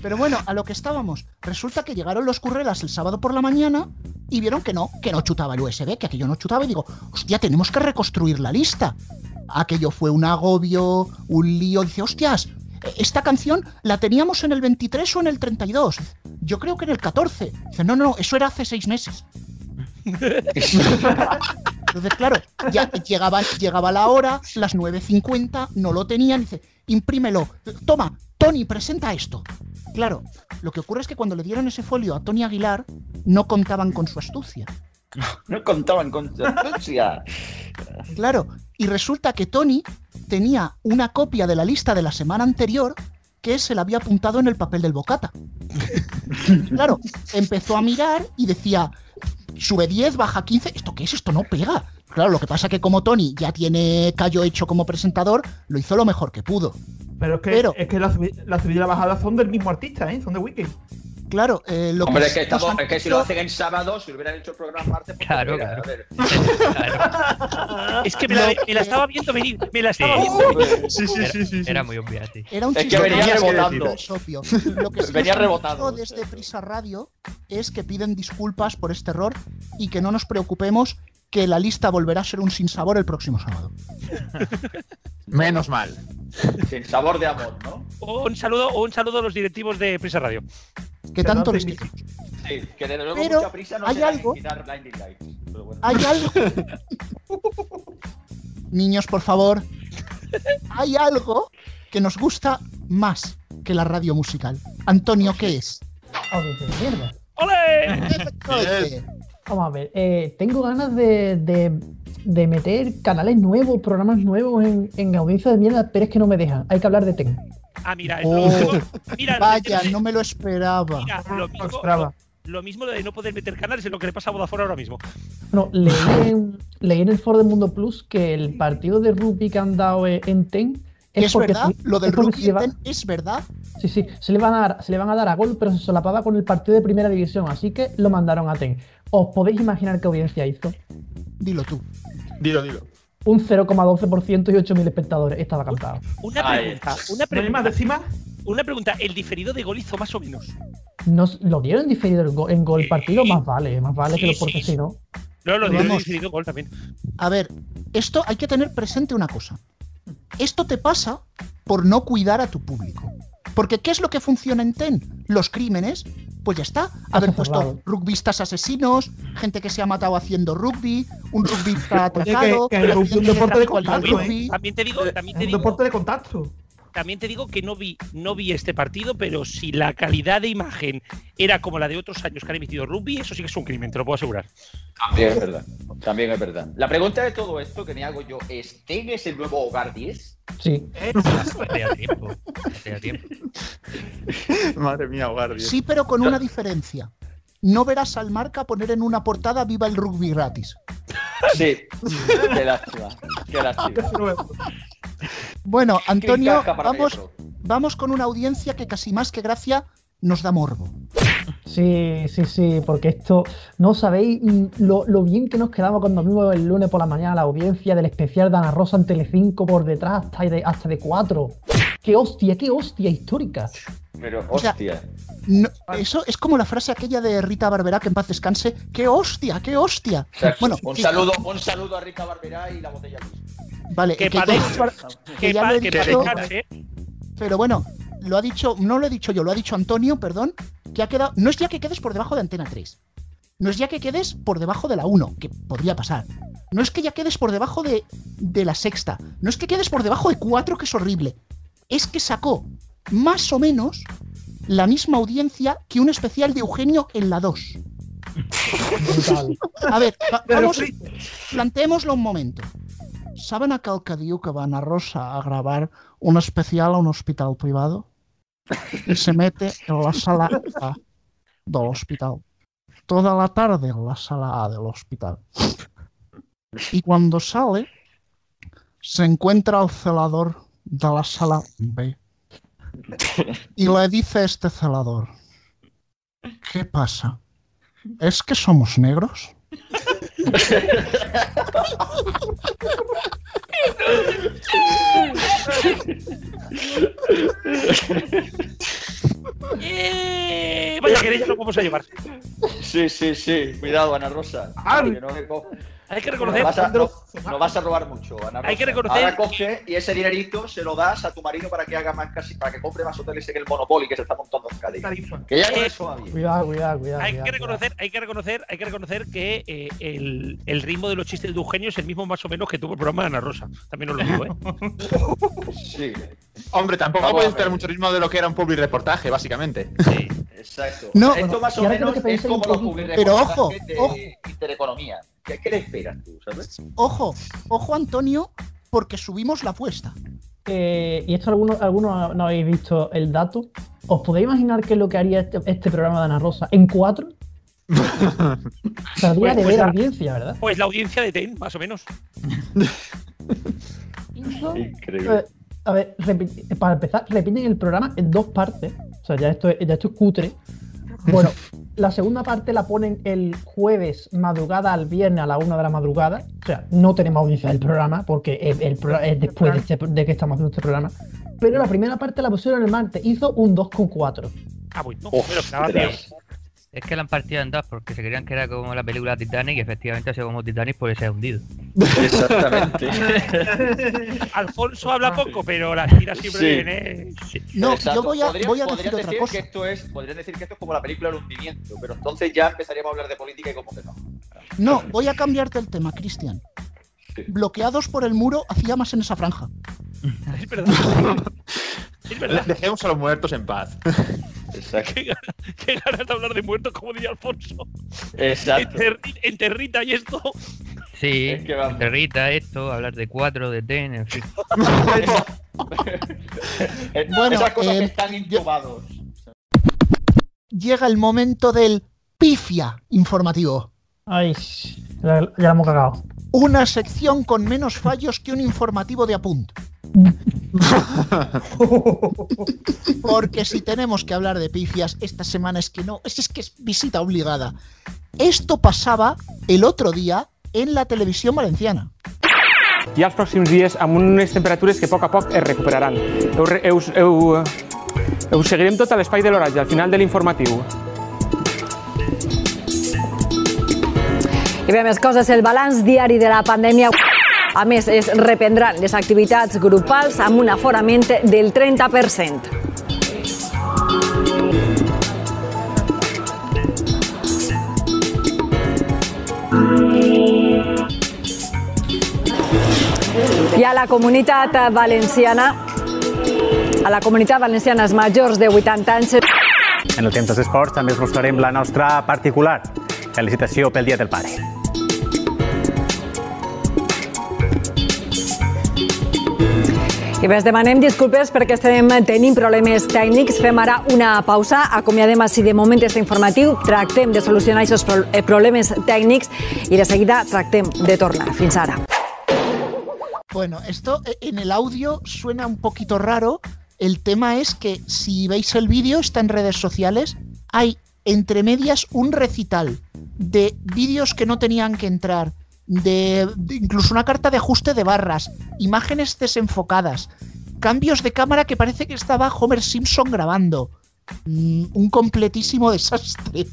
Pero bueno, a lo que estábamos. Resulta que llegaron los currelas el sábado por la mañana y vieron que no, que no chutaba el USB, que aquello no chutaba. Y digo, hostia, tenemos que reconstruir la lista. Aquello fue un agobio, un lío. Dice, hostias, esta canción la teníamos en el 23 o en el 32. Yo creo que en el 14. Dice, no, no, eso era hace seis meses. Entonces, claro, ya llegaba, llegaba la hora, las 9.50, no lo tenían, dice, imprímelo. Toma, Tony, presenta esto. Claro, lo que ocurre es que cuando le dieron ese folio a Tony Aguilar, no contaban con su astucia. No contaban con astucia. Claro, y resulta que Tony tenía una copia de la lista de la semana anterior que se la había apuntado en el papel del bocata. claro, empezó a mirar y decía, sube 10, baja 15, ¿esto qué es? Esto no pega. Claro, lo que pasa que como Tony ya tiene callo hecho como presentador, lo hizo lo mejor que pudo. Pero es que, Pero- es que la subida y la bajada son del mismo artista, ¿eh? Son de Wiki. Claro, eh, lo Hombre, que es que, estamos- es que si lo hacen en sábado, si hubieran hecho el programa martes, pues Claro, mira, claro. a ver. Es que me la, me la estaba viendo venir. Me la estaba Sí. viendo. Sí, sí, sí, sí. sí. Era muy obvia, sí. Era un Es que venía rebotando. es obvio. Lo que sí Venía rebotando. desde Prisa Radio es que piden disculpas por este error y que no nos preocupemos que la lista volverá a ser un sinsabor el próximo sábado. Menos mal. Sin sabor de amor, ¿no? Un saludo, un saludo a los directivos de Prisa Radio. Que tanto les. Sí, que desde luego Pero mucha prisa no hay algo- quitar Blinding Lights. Pero bueno. Hay algo. Niños, por favor. Hay algo que nos gusta más que la radio musical. Antonio, ¿qué es? Audiencia de mierda. ¡Ole! Vamos a ver, eh, tengo ganas de, de- de meter canales nuevos, programas nuevos en, en audiencia de mierda, pero es que no me dejan. Hay que hablar de TEN. Ah, mira, es Oh, lo mismo. Mira, Vaya, no me lo esperaba. mira, lo mismo, esperaba. lo, lo mismo de no poder meter canales es lo que le pasa a Vodafone ahora mismo. No, leí en, leí en el foro de Mundo Plus que el partido de rugby que han dado en en TEN Es, porque verdad, se- lo del es rugby va- ten- es verdad. Sí, sí, se le, van a dar, se le van a dar a gol, pero se solapaba con el partido de primera división, así que lo mandaron a TEN. ¿Os podéis imaginar qué audiencia hizo? Dilo tú. Dilo, dilo. Un 0,12% y 8.000 espectadores. Estaba cantado. Una pregunta, una ¿No más pregunta, una pregunta. ¿El diferido de gol hizo más o menos? Nos, ¿Lo dieron diferido en gol partido? Más vale, más vale Sí, que lo porque sí. si no. No, lo dieron diferido gol también. A ver, esto hay que tener presente una cosa. Esto te pasa por no cuidar a tu público. Porque ¿qué es lo que funciona en TEN? Los crímenes. Pues ya está. Haber puesto rugbistas asesinos, gente que se ha matado haciendo rugby, un rugbyista Oye, que- atracado, que un deporte de contacto, rugby. También te digo, también te un digo, deporte de contacto. También te digo que no vi, no vi este partido, pero si la calidad de imagen era como la de otros años que han emitido rugby, eso sí que es un crimen, te lo puedo asegurar. También es verdad. También es verdad. La pregunta de todo esto que me hago yo es: ¿Ten es el nuevo hogar 10? Sí. Hacía tiempo. Hacía tiempo. Madre mía, hogar. Dios. Sí, pero con una diferencia. No verás al marca poner en una portada Viva el rugby gratis. Sí. Qué lástima. Qué lástima. Bueno, Antonio, vamos, vamos con una audiencia que casi más que gracia nos da morbo. Sí, sí, sí, porque esto, no sabéis lo, lo bien que nos quedamos cuando vimos el lunes por la mañana la audiencia del especial de Ana Rosa en Telecinco por detrás, hasta de, hasta de cuatro. ¡Qué hostia, qué hostia histórica! Pero, O sea, hostia. No, eso es como la frase aquella de Rita Barberá, que en paz descanse. ¡Qué hostia, qué hostia! Bueno, un, que- saludo, un saludo a Rita Barberá y la botella Luis. Vale, Que que que Que ya lo dicho, descanse. pero bueno, lo ha dicho, no lo he dicho yo, lo ha dicho Antonio, perdón, que ha quedado, no es ya que quedes por debajo de Antena 3, no es ya que quedes por debajo de la 1, que podría pasar, no es que ya quedes por debajo de, de la sexta, no es que quedes por debajo de 4, que es horrible, es que sacó más o menos la misma audiencia que un especial de Eugenio en la 2. Brutal. A ver, va- vamos, planteémoslo un momento. ¿Saben aquel que diu que va Ana Rosa a grabar un especial a un hospital privado? Y se mete en la sala A del hospital. Toda la tarde en la sala A del hospital. Y cuando sale, se encuentra al celador de la sala B. Y le dice este celador, ¿qué pasa? ¿Es que somos negros? Vaya querella lo vamos a llevar. Sí, sí, sí. Cuidado, Ana Rosa. Ah, Que no me Hay que no reconocer. vas, a, no, no vas a robar mucho, Ana Rosa. Hay que reconocer Ahora coge y ese dinerito se lo das a tu marido para que haga más casi, para que compre más hoteles en el Monopoly que se está montando en Cádiz. Que ya con Eh, eso va bien. Cuidado, cuidado, cuidado. Hay cuidado, que reconocer, hay que reconocer, hay que reconocer que eh, el, el ritmo de los chistes de Eugenio es el mismo más o menos que tuvo el programa de Ana Rosa. También os lo digo, ¿eh? Sí, Hombre, tampoco Vamos puedes ver. mucho ritmo de lo que era un public reportaje, básicamente. Sí. exacto. No, Esto más o menos que es como los public Pero reportajes ojo, de ojo. Intereconomía. ¿Qué, ¿Qué le esperas tú, sabes? Ojo, ojo Antonio, porque subimos la apuesta. Eh, y esto algunos, algunos no habéis visto el dato. ¿Os podéis imaginar qué es lo que haría este, este programa de Ana Rosa en cuatro? Tardría Pues- de pues ver la- audiencia, ¿verdad? Pues la audiencia de TEN, más o menos. Increíble. eh, a ver, para empezar, repiten el programa en dos partes. O sea, ya esto, es- ya esto es cutre. Bueno, la segunda parte la ponen el jueves madrugada al viernes a la una de la madrugada. O sea, no tenemos audiencia del programa porque el, el pro- es después de, este- de que estamos haciendo este programa. Pero la primera parte la pusieron el martes. Hizo un 2,4. Ah, bueno, Uf, me Es que la han partido en dos porque se creían que era como la película Titanic y efectivamente ha sido como Titanic porque se ha hundido. Exactamente. Alfonso habla poco, pero las tiras siempre Sí. vienen. No, Exacto. yo voy a, Podrían- voy a podrían decir otra decir cosa. Que esto es, podrían decir que esto es como la película El hundimiento, pero entonces ya empezaríamos a hablar de política y como que no. No, voy a cambiarte el tema, Cristian. Sí. Bloqueados por el muro, hacía más en esa franja. Es verdad. Es verdad. Dejemos a los muertos en paz. Exacto. Qué, ganas, qué ganas de hablar de muertos, como diría Alfonso. Exacto. Enterri- Enterrita y esto. Sí, Es que esto, hablar de cuatro, de ten, en fin. Bueno, Esas cosas que eh, están intubados. Llega el momento del pifia informativo. Ay, ya, ya la hemos cagado. Una sección con menos fallos que un informativo de apunt. Porque si tenemos que hablar de pifias, esta semana es que no, es, es que es visita obligada. Esto pasaba el otro día en la televisión valenciana. i els pròxims dies amb unes temperatures que a poc a poc es recuperaran. Heu, heu, heu, heu seguirem tot a l'espai de l'oratge, al final de l'informatiu. I bé, més coses, el balanç diari de la pandèmia. A més, es reprendran les activitats grupals amb un aforament del 30%. I a la comunitat valenciana A la comunitat valenciana els majors de 80 anys En el temps dels esports també us mostrarem la nostra particular felicitació pel Dia del Pare. I bé, demanem disculpes perquè estem tenint problemes tècnics. Fem ara una pausa, acomiadem així de moment este informatiu, tractem de solucionar aquests eh, problemes tècnics i de seguida tractem de tornar. Fins ara. Bueno, esto eh, en el audio suena un poquito raro. El tema es que si veis el vídeo, está en redes sociales, hay entre medias un recital de vídeos que no tenían que entrar, de, incluso una carta de ajuste de barras, imágenes desenfocadas, cambios de cámara que parece que estaba Homer Simpson grabando. Mm, un completísimo desastre.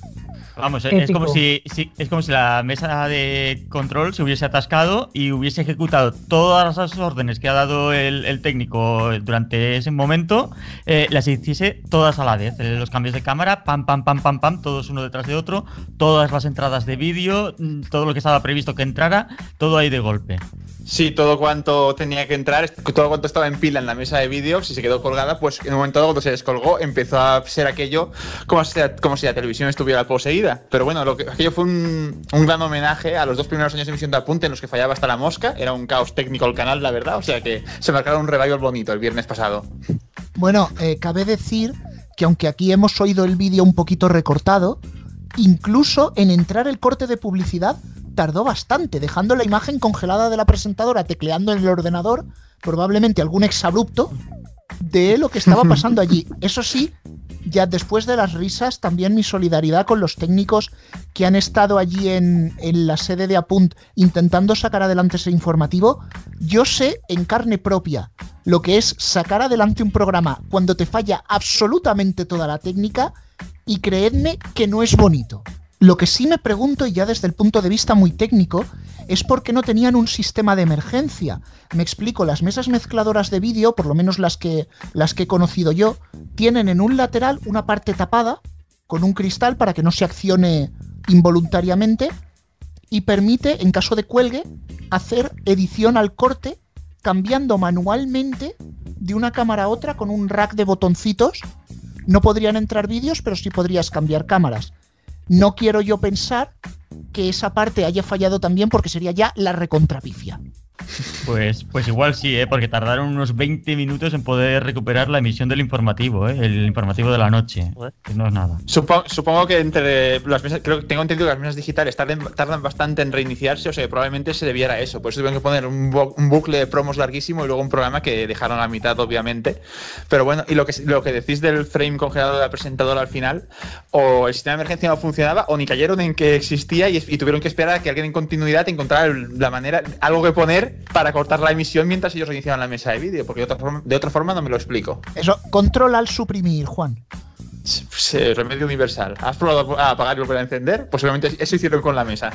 Vamos, es como, si, si- es como si la mesa de control se hubiese atascado y hubiese ejecutado todas las órdenes que ha dado el, el técnico durante ese momento, eh, las hiciese todas a la vez. Eh, Los cambios de cámara, pam, pam, pam, pam, pam, todos uno detrás de otro, todas las entradas de vídeo, mm, todo lo que estaba previsto que entrara, todo ahí de golpe. Sí, todo cuanto tenía que entrar, todo cuanto estaba en pila en la mesa de vídeo, si se quedó colgada, pues en un momento dado, cuando se descolgó, empezó a ser aquello como si, como si la televisión estuviera poseída. Pero bueno, lo que, aquello fue un, un gran homenaje a los dos primeros años de emisión de Apunte en los que fallaba hasta la mosca. Era un caos técnico el canal, la verdad. O sea que se marcaron un revival bonito el viernes pasado. Bueno, eh, cabe decir que aunque aquí hemos oído el vídeo un poquito recortado, incluso en entrar el corte de publicidad tardó bastante, dejando la imagen congelada de la presentadora tecleando en el ordenador, probablemente algún exabrupto de lo que estaba pasando allí. Eso sí, ya después de las risas, también mi solidaridad con los técnicos que han estado allí en, en la sede de Apunt intentando sacar adelante ese informativo. Yo sé en carne propia lo que es sacar adelante un programa cuando te falla absolutamente toda la técnica y creedme que no es bonito. Lo que sí me pregunto, y ya desde el punto de vista muy técnico, es por qué no tenían un sistema de emergencia. Me explico, las mesas mezcladoras de vídeo, por lo menos las que, las que he conocido yo, tienen en un lateral una parte tapada con un cristal para que no se accione involuntariamente y permite, en caso de cuelgue, hacer edición al corte cambiando manualmente de una cámara a otra con un rack de botoncitos. No podrían entrar vídeos, pero sí podrías cambiar cámaras. No quiero yo pensar que esa parte haya fallado también porque sería ya la recontrapifia. Pues, pues igual sí, ¿eh? porque tardaron unos 20 minutos en poder recuperar la emisión del informativo, ¿eh? el informativo de la noche. Que no es nada. Supo- supongo que entre las mesas, creo que tengo entendido que las mesas digitales tarden- tardan bastante en reiniciarse, o sea que probablemente se debiera a eso. Por eso tuvieron que poner un, bu- un bucle de promos larguísimo y luego un programa que dejaron a la mitad, obviamente. Pero bueno, y lo que, lo que decís del frame congelado de la presentadora al final, o el sistema de emergencia no funcionaba, o ni cayeron en que existía y, y tuvieron que esperar a que alguien en continuidad encontrara la manera, algo que poner para cortar la emisión mientras ellos reiniciaban la mesa de vídeo, porque de otra forma, de otra forma no me lo explico. Eso, control al suprimir, Juan. Pues, eh, remedio universal. ¿Has probado a apagar y volver a encender? Posiblemente eso hicieron con la mesa.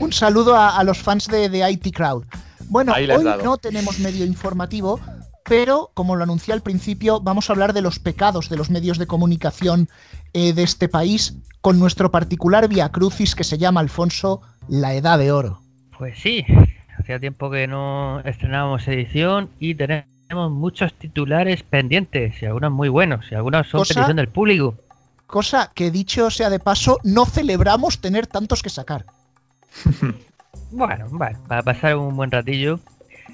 Un saludo a, a los fans de, de IT Crowd. Bueno, hoy dado. no tenemos medio informativo, pero como lo anuncié al principio, vamos a hablar de los pecados de los medios de comunicación eh, de este país con nuestro particular via crucis que se llama Alfonso la Edad de Oro. Pues sí, hacía tiempo que no estrenábamos edición y tenemos muchos titulares pendientes, y algunos muy buenos, y algunos son Cosa- petición del público. Cosa que dicho sea de paso, no celebramos tener tantos que sacar. Bueno, bueno, para pasar un buen ratillo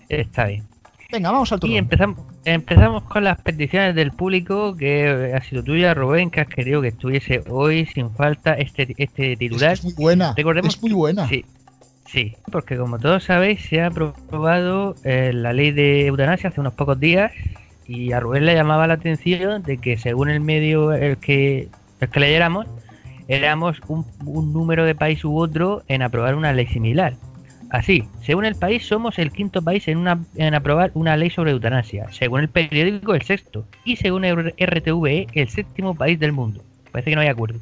está bien. Venga, vamos al Y turno. empezamos, empezamos con las peticiones del público, que ha sido tuya, Rubén, que has querido que estuviese hoy sin falta este, este titular. Es muy buena. Recordemos es muy buena. Sí, sí, porque como todos sabéis, se ha aprobado eh, la ley de eutanasia hace unos pocos días y a Rubén le llamaba la atención de que según el medio el que, el que leyéramos, éramos un, un número de país u otro en aprobar una ley similar. Así, según el país, somos el quinto país en, una, en aprobar una ley sobre eutanasia. Según el periódico, el sexto. Y según el RTVE, el séptimo país del mundo. Parece que no hay acuerdo.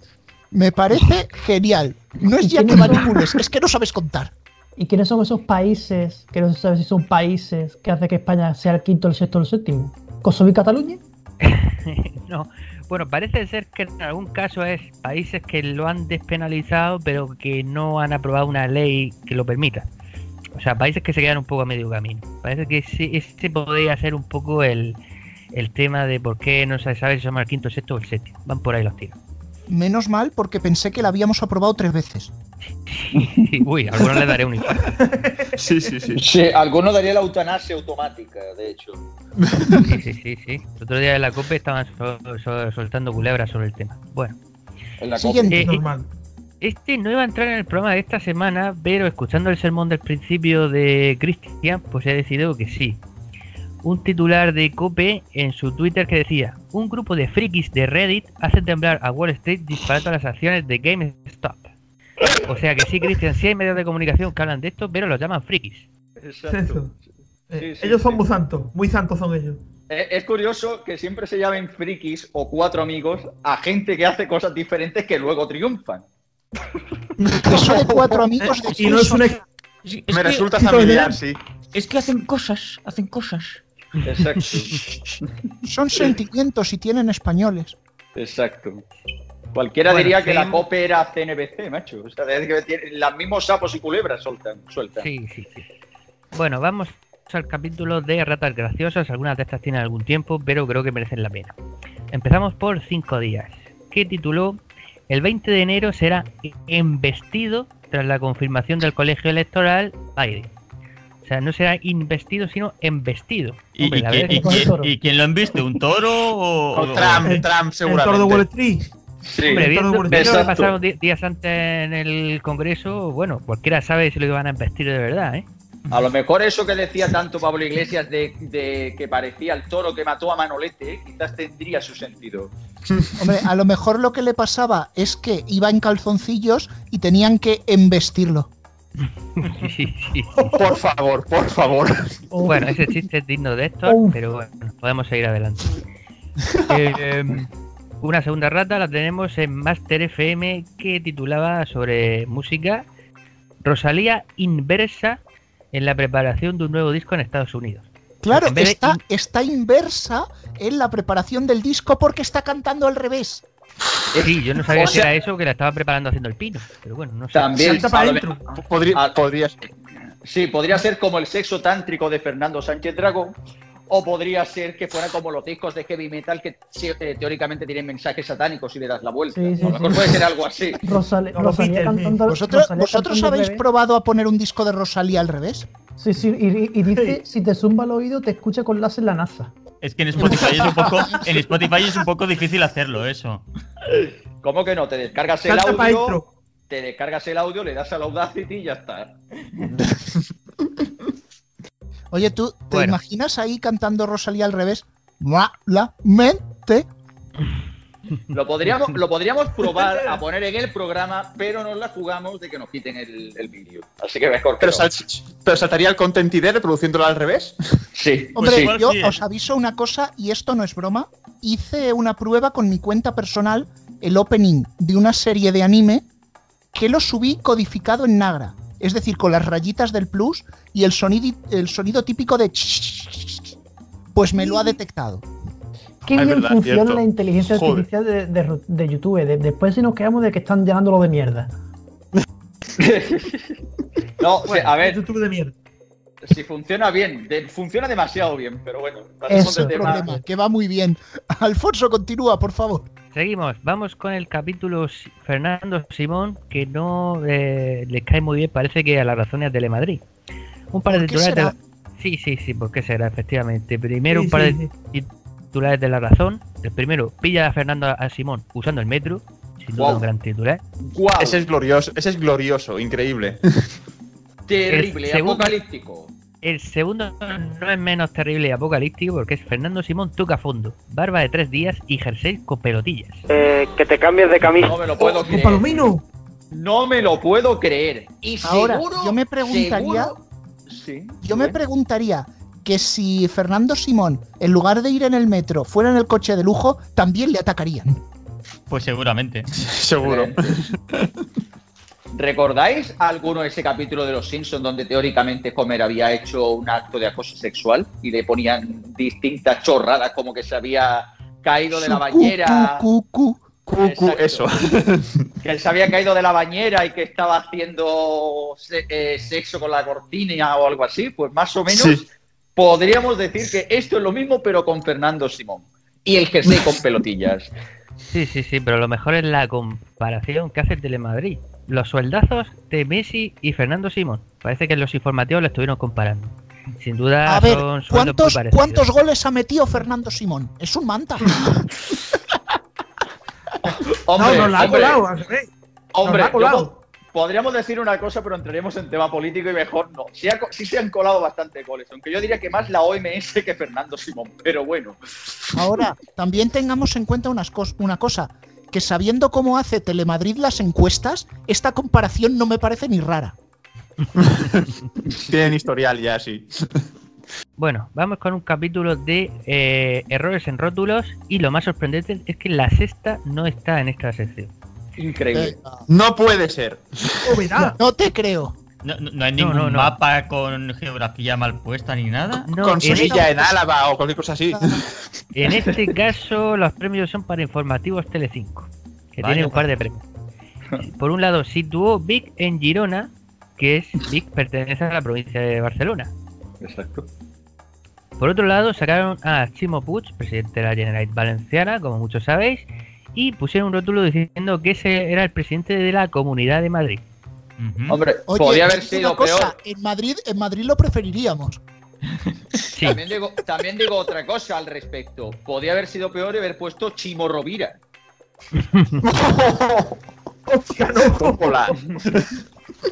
Me parece genial. No es ya que manipules, es que no sabes contar. ¿Y quiénes son esos países que no se sabe si son países que hace que España sea el quinto, el sexto o el séptimo? ¿Kosovo y Cataluña? no. Bueno, parece ser que en algún caso es países que lo han despenalizado, pero que no han aprobado una ley que lo permita. O sea, países que se quedan un poco a medio camino. Parece que ese, ese podría ser un poco el, el tema de por qué no se sabe si somos el quinto, el sexto o el séptimo. Van por ahí los tiros. Menos mal porque pensé que la habíamos aprobado tres veces. Uy, a algunos les daré un infarto. Sí, sí, sí. Sí, alguno daría la eutanasia automática, de hecho. Sí, sí, sí, sí. El otro día en la COPE estaban sol- sol- soltando culebras sobre el tema. Bueno. En la Siguiente. Eh, eh, Este no iba a entrar en el programa de esta semana, pero escuchando el sermón del principio de Cristian, pues he decidido que sí. Un titular de Cope en su Twitter que decía: Un grupo de frikis de Reddit hace temblar a Wall Street disparando las acciones de GameStop. O sea que sí, Cristian, sí hay medios de comunicación que hablan de esto, pero los llaman frikis. Eso. Eh, Sí, sí, ellos son sí. muy santos, muy santos son ellos. Eh, Es curioso que siempre se llamen frikis o cuatro amigos a gente que hace cosas diferentes que luego triunfan. Eso de cuatro amigos de Y no es un ex- Me que- resulta familiar, sí. Es que hacen cosas, hacen cosas. Exacto. Son sentimientos y tienen españoles. Exacto. Cualquiera Bueno, diría que la. COPE era CNBC, macho. O sea, es que los mismos sapos y culebras sueltan. sueltan. Sí, sí, sí. Bueno, vamos al capítulo de ratas graciosas. Algunas de estas tienen algún tiempo, pero creo que merecen la pena. Empezamos por cinco días, que tituló El 20 de enero será embestido tras la confirmación del colegio electoral Biden. O sea, no será investido, sino embestido. ¿Y, Hombre, y la quién- verdad y es que- quién- y quién lo embiste? ¿Un toro o.? O Trump, El- Trump, El seguramente. toro de Wall Street. Sí. Hombre, el viendo, toro de Wall viendo lo que pasaron días antes en el Congreso, bueno, cualquiera sabe si lo iban a embestir de verdad, ¿eh? A lo mejor eso que decía tanto Pablo Iglesias de, de que parecía el toro que mató a Manolete, quizás tendría su sentido. Hombre, a lo mejor lo que le pasaba es que iba en calzoncillos y tenían que embestirlo. Sí, sí, sí. Por favor, por favor. Oh, Bueno, ese chiste es digno de esto, Uf. pero bueno, podemos seguir adelante. Eh, una segunda rata la tenemos en Master FM que titulaba sobre música Rosalía inversa en la preparación de un nuevo disco en Estados Unidos. Claro, está, in- está inversa en la preparación del disco porque está cantando al revés. Sí, yo no sabía O si era eso que la estaba preparando haciendo el pino, pero bueno, no sé. También. Salta para me- Podría, Ah. podría Sí, podría ser como el sexo tántrico de Fernando Sánchez Dragón. O podría ser que fuera como los discos de heavy metal que eh, teóricamente tienen mensajes satánicos y le das la vuelta. Sí, sí, a lo mejor sí. puede ser algo así. Rosalía cantando. ¿Vosotros, Rosalía ¿vosotros habéis probado a poner un disco de Rosalía al revés? Sí, sí, y, y dice: si te zumba el oído, te escucha con láser la NASA. Es que en Spotify es un poco, en Spotify es un poco difícil hacerlo, eso. ¿Cómo que no? Te descargas el audio, te descargas el audio, le das al Audacity y ya está. Oye, ¿tú te Bueno. imaginas ahí cantando Rosalía al revés? La mente. Lo podríamos, lo podríamos probar a poner en el programa, pero nos la jugamos de que nos quiten el, el vídeo. Así que mejor que Pero, no. sal- pero saltaría el content ID reproduciéndolo al revés. Sí, Hombre, sí. yo sí, ¿eh? os aviso una cosa, y esto no es broma. Hice una prueba con mi cuenta personal, el opening de una serie de anime, que lo subí codificado en Nagra. Es decir, con las rayitas del plus y el sonido, el sonido típico de... Pues me lo ha detectado. Qué bien verdad, funciona cierto. la inteligencia Joder. artificial de, de- de YouTube. De- después, si nos quedamos de que están llenándolo de mierda. No, o sea, a ver, YouTube de mierda. si funciona bien, de- funciona demasiado bien, pero bueno, pasemos Eso, del el tema. problema, que va muy bien. Alfonso, continúa, por favor. Seguimos, vamos con el capítulo Fernando Simón, que no eh, le cae muy bien, parece que a las razones de Telemadrid. Un par de ¿Por qué titulares. Sí, sí, sí, ¿por qué será? Efectivamente. Primero Sí, un par sí, de sí. Titulares de la razón. El primero, pilla a Fernando a Simón usando el metro. Sin duda Guau. un gran titular. Guau, Ese es glorioso, ese es glorioso, increíble. terrible, el segundo- apocalíptico. El segundo no es menos terrible y apocalíptico porque es Fernando Simón toca fondo, barba de tres días y jersey con pelotillas. que te cambies de camisa. No me lo puedo ¡Con creer. Palomino! No me lo puedo creer. Y Ahora, seguro, yo me preguntaría- seguro- Sí, Yo me preguntaría que si Fernando Simón, en lugar de ir en el metro, fuera en el coche de lujo, también le atacarían. Pues seguramente. Seguro. ¿Recordáis alguno de ese capítulo de Los Simpsons donde teóricamente Homer había hecho un acto de acoso sexual y le ponían distintas chorradas como que se había caído de la bañera? cu, cu, cu. Cucu, Exacto. eso. Que él se había caído de la bañera y que estaba haciendo se- eh, sexo con la cortina o algo así, pues más o menos Sí. Podríamos decir que esto es lo mismo, pero con Fernando Simón. Y el jersey con pelotillas. Sí, sí, sí, pero lo mejor es la comparación que hace el Telemadrid. Los sueldazos de Messi y Fernando Simón. Parece que en los informativos lo estuvieron comparando. Sin duda A ver, son ¿cuántos, muy. ¿cuántos goles ha metido Fernando Simón? Es un manta. Hombre, no, nos la ha hombre, colado. Hombre, Nos la ha yo colado. Po- podríamos decir una cosa, pero entraremos en tema político y mejor no. Sí, ha co- sí se han colado bastante goles, aunque yo diría que más la OMS que Fernando Simón, pero bueno. Ahora, también tengamos en cuenta unas cos- una cosa, que sabiendo cómo hace Telemadrid las encuestas, esta comparación no me parece ni rara. Tienen historial ya, sí. Bueno, vamos con un capítulo de eh, errores en rótulos y lo más sorprendente es que la sexta no está en esta sección. Increíble. No puede ser. No, te creo. No, no- no hay ningún no, no. mapa con geografía mal puesta ni nada. No, Con en, Sevilla en Álava o cualquier cosa así. en este caso los premios son para informativos Telecinco, que Vaya, tiene un par de premios. Por un lado, situó Vic en Girona, que es Vic pertenece a la provincia de Barcelona. Exacto. Por otro lado, sacaron a Chimo Puig, presidente de la Generalitat Valenciana, como muchos sabéis, y pusieron un rótulo diciendo que ese era el presidente de la Comunidad de Madrid. Hombre, Oye, podría haber sido cosa, peor. En Madrid, en Madrid lo preferiríamos. También digo, también digo otra cosa al respecto. Podría haber sido peor haber puesto Chimo Rovira.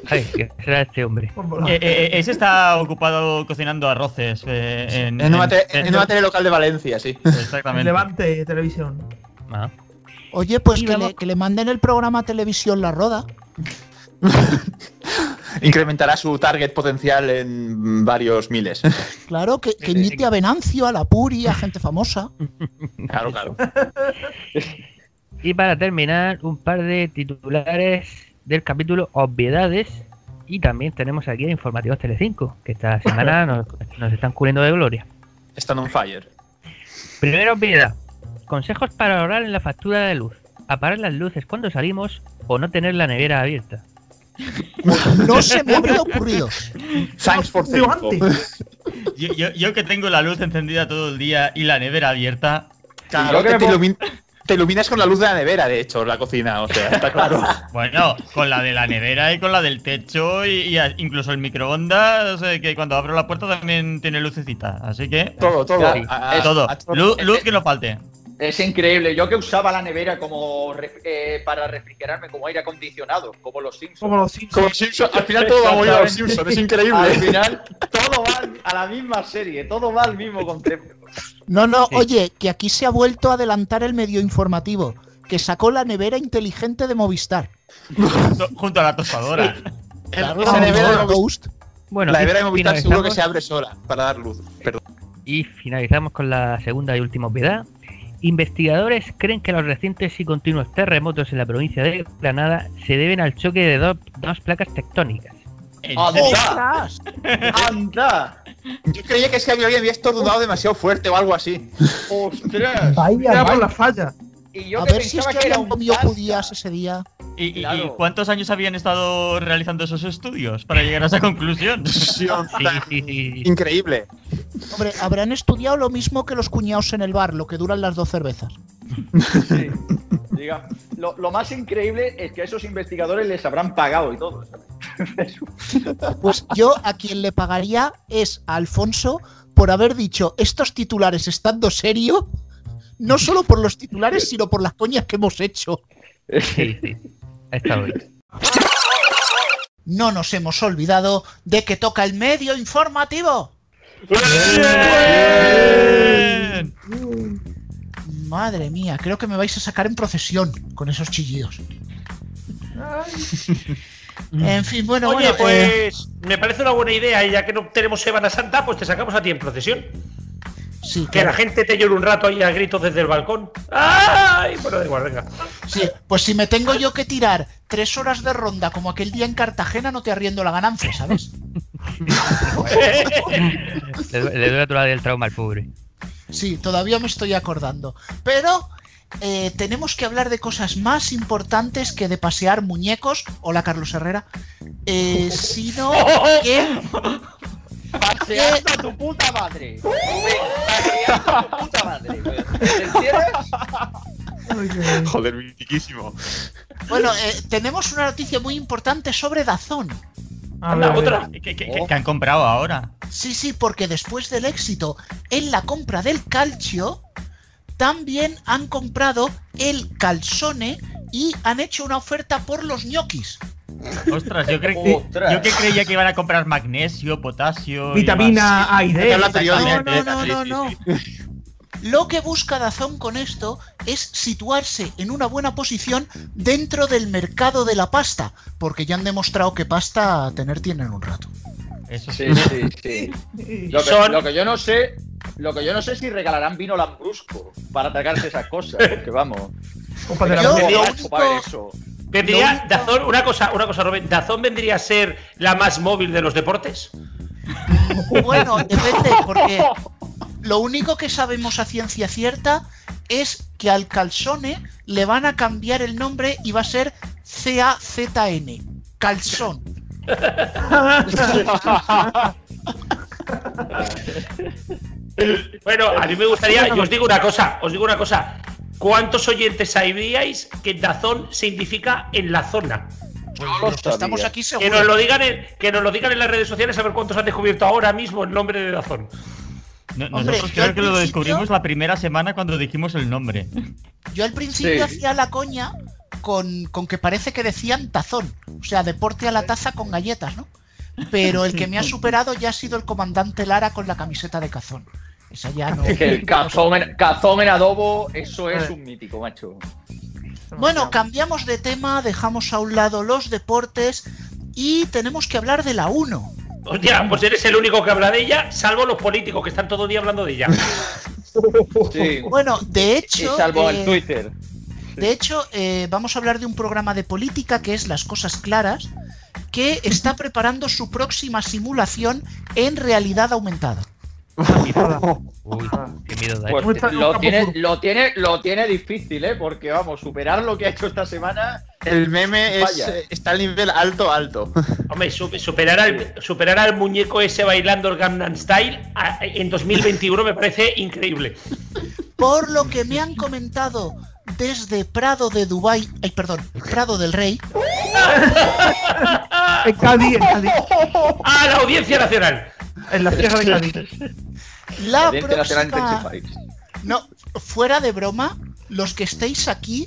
Ay, ¿qué será este hombre? Eh, eh, ese está ocupado cocinando arroces eh, en, En en- en una tele local de Valencia, sí. Exactamente. Levante televisión. Ah. Oye, pues Y que vamos- le, que le manden el programa Televisión La Roda. Incrementará su target potencial en varios miles. Claro, que, que imite a Venancio, a la Puri, a gente famosa. Claro, claro. Y para terminar, un par de titulares del capítulo Obviedades. Y también tenemos aquí a Informativos Telecinco, que esta semana nos, nos están cubriendo de gloria. Están on fire. Primera obviedad. Consejos para ahorrar en la factura de luz. Apagar las luces cuando salimos o no tener la nevera abierta. No se me habría ocurrido. Thanks for. Yo, yo- yo que tengo la luz encendida todo el día y la nevera abierta. Claro, que te, ilumin- te iluminas con la luz de la nevera, de hecho, la cocina, o sea, está claro. Bueno, con la de la nevera y con la del techo y, incluso el microondas, eh, que cuando abro la puerta también tiene lucecita. Así que. Todo, todo. Claro, A- a- todo. a- a- Luz, luz que no falte. Es increíble. Yo que usaba la nevera como ref- eh, para refrigerarme como aire acondicionado, como los Simpsons. Como los Simpsons. Como los Simpsons, al final todo va a morir a los Simpsons, es Al increíble. final, todo va al- a la misma serie, todo va al mismo concepto. No, no, Sí. oye, que aquí se ha vuelto a adelantar el medio informativo, que sacó la nevera inteligente de Movistar. Junto, a la tostadora. Claro, esa la nevera de Movistar. Bueno, la nevera de Movistar seguro que se abre sola para dar luz. Perdón. Y finalizamos con la segunda y última obviedad. Investigadores creen que los recientes y continuos terremotos en la provincia de Granada se deben al choque de do- dos placas tectónicas. ¿En ¡Anda! ¡Anda! Yo creía que es que había estornudado demasiado fuerte o algo así. ¡Ostras! Vaya, Era por vaya. la falla. Y yo A que ver si es que que era habían un comido salsa. judías ese día. ¿Y, y- y Claro. cuántos años habían estado realizando esos estudios para llegar a esa conclusión? Sí. Increíble. Hombre, habrán estudiado lo mismo que los cuñados en el bar, lo que duran las dos cervezas. Sí. Diga, lo, lo más increíble es que a esos investigadores les habrán pagado y todo. Pues yo a quien le pagaría es a Alfonso por haber dicho estos titulares estando serio, no solo por los titulares, sino por las coñas que hemos hecho. Sí, bien. No nos hemos olvidado de que toca el medio informativo. ¡Bien! Madre mía, creo que me vais a sacar en procesión con esos chillidos. En fin, bueno, Oye, bueno, eh, pues me parece una buena idea y ya que no tenemos Semana Santa, pues te sacamos a ti en procesión. Sí, Que la gente te llore un rato ahí a gritos desde el balcón. ¡Ay! Bueno, da igual, venga. Sí, pues si me tengo yo que tirar tres horas de ronda como aquel día en Cartagena, no te arriendo la ganancia, ¿sabes? Le, le duele todavía el trauma al pobre. Sí, todavía me estoy acordando. Pero eh, tenemos que hablar de cosas más importantes que de pasear muñecos. Hola, Carlos Herrera. Eh, sino que Paseando a tu puta madre. Paseando a tu puta madre. ¿Me entiendes? Joder, mitiquísimo. Bueno, eh, tenemos una noticia muy importante sobre Dazón. Anda, otra. Que, que- que- que han comprado ahora. Sí, sí, porque después del éxito en la compra del calcio, también han comprado el calzone y han hecho una oferta por los ñoquis. Ostras, yo, cre- que- Ostras. yo que creía que iban a comprar magnesio, potasio. Vitamina y A y D. No, no, no, no, no. Lo que busca Dazón con esto es situarse en una buena posición dentro del mercado de la pasta, porque ya han demostrado que pasta tener tienen un rato. Eso Sí, sí, sí. Lo que, Son- lo que yo no sé, lo que yo no sé es si regalarán vino lambrusco para tragarse esas cosas, porque vamos. de la Yo mujer. lo único- para eso. Vendría, Dazón, una cosa, una cosa, Robert, ¿Dazón vendría a ser la más móvil de los deportes? Bueno, depende, porque lo único que sabemos a ciencia cierta es que al calzone le van a cambiar el nombre y va a ser C-A-Z-N. Calzón. Bueno, a mí me gustaría, yo os digo una cosa, os digo una cosa. ¿Cuántos oyentes sabíais que Dazón significa en la zona? Estamos aquí Que nos, lo digan en, que nos lo digan en las redes sociales a ver cuántos han descubierto ahora mismo el nombre de Dazón. No- Hombre, nosotros creo que lo descubrimos la primera semana cuando dijimos el nombre. Yo al principio Sí. hacía la coña con, con que parece que decían tazón. O sea, deporte a la taza con galletas, ¿no? Pero el que me ha superado ya ha sido el comandante Lara con la camiseta de cazón. Esa ya no. Es que el cazón en, cazón en adobo, eso es un mítico, macho. Bueno, cambiamos de tema, dejamos a un lado los deportes y tenemos que hablar de la 1. Hostia, pues eres el único que habla de ella, salvo los políticos que están todo el día hablando de ella. Sí. Bueno, de Y hecho. salvo eh, en Twitter. De hecho, eh, vamos a hablar de un programa de política que es Las Cosas Claras, que está preparando su próxima simulación en realidad aumentada. Uy, qué miedo da Pues eso. lo tiene, lo, tiene, lo tiene difícil, ¿eh? Porque vamos, superar lo que ha hecho esta semana. El meme es, eh, está al nivel alto, alto. Hombre, su- superar al, superar al muñeco ese bailando el Gangnam Style a- en 2021 me parece increíble. Por lo que me han comentado desde Prado de Dubai, ay, perdón, Prado del Rey, En Cádiz, en Cádiz. ¡A la Audiencia Nacional! En la Sierra de Cádiz. la Audiencia Nacional próxima, Intensified. no, fuera de broma, los que estéis aquí,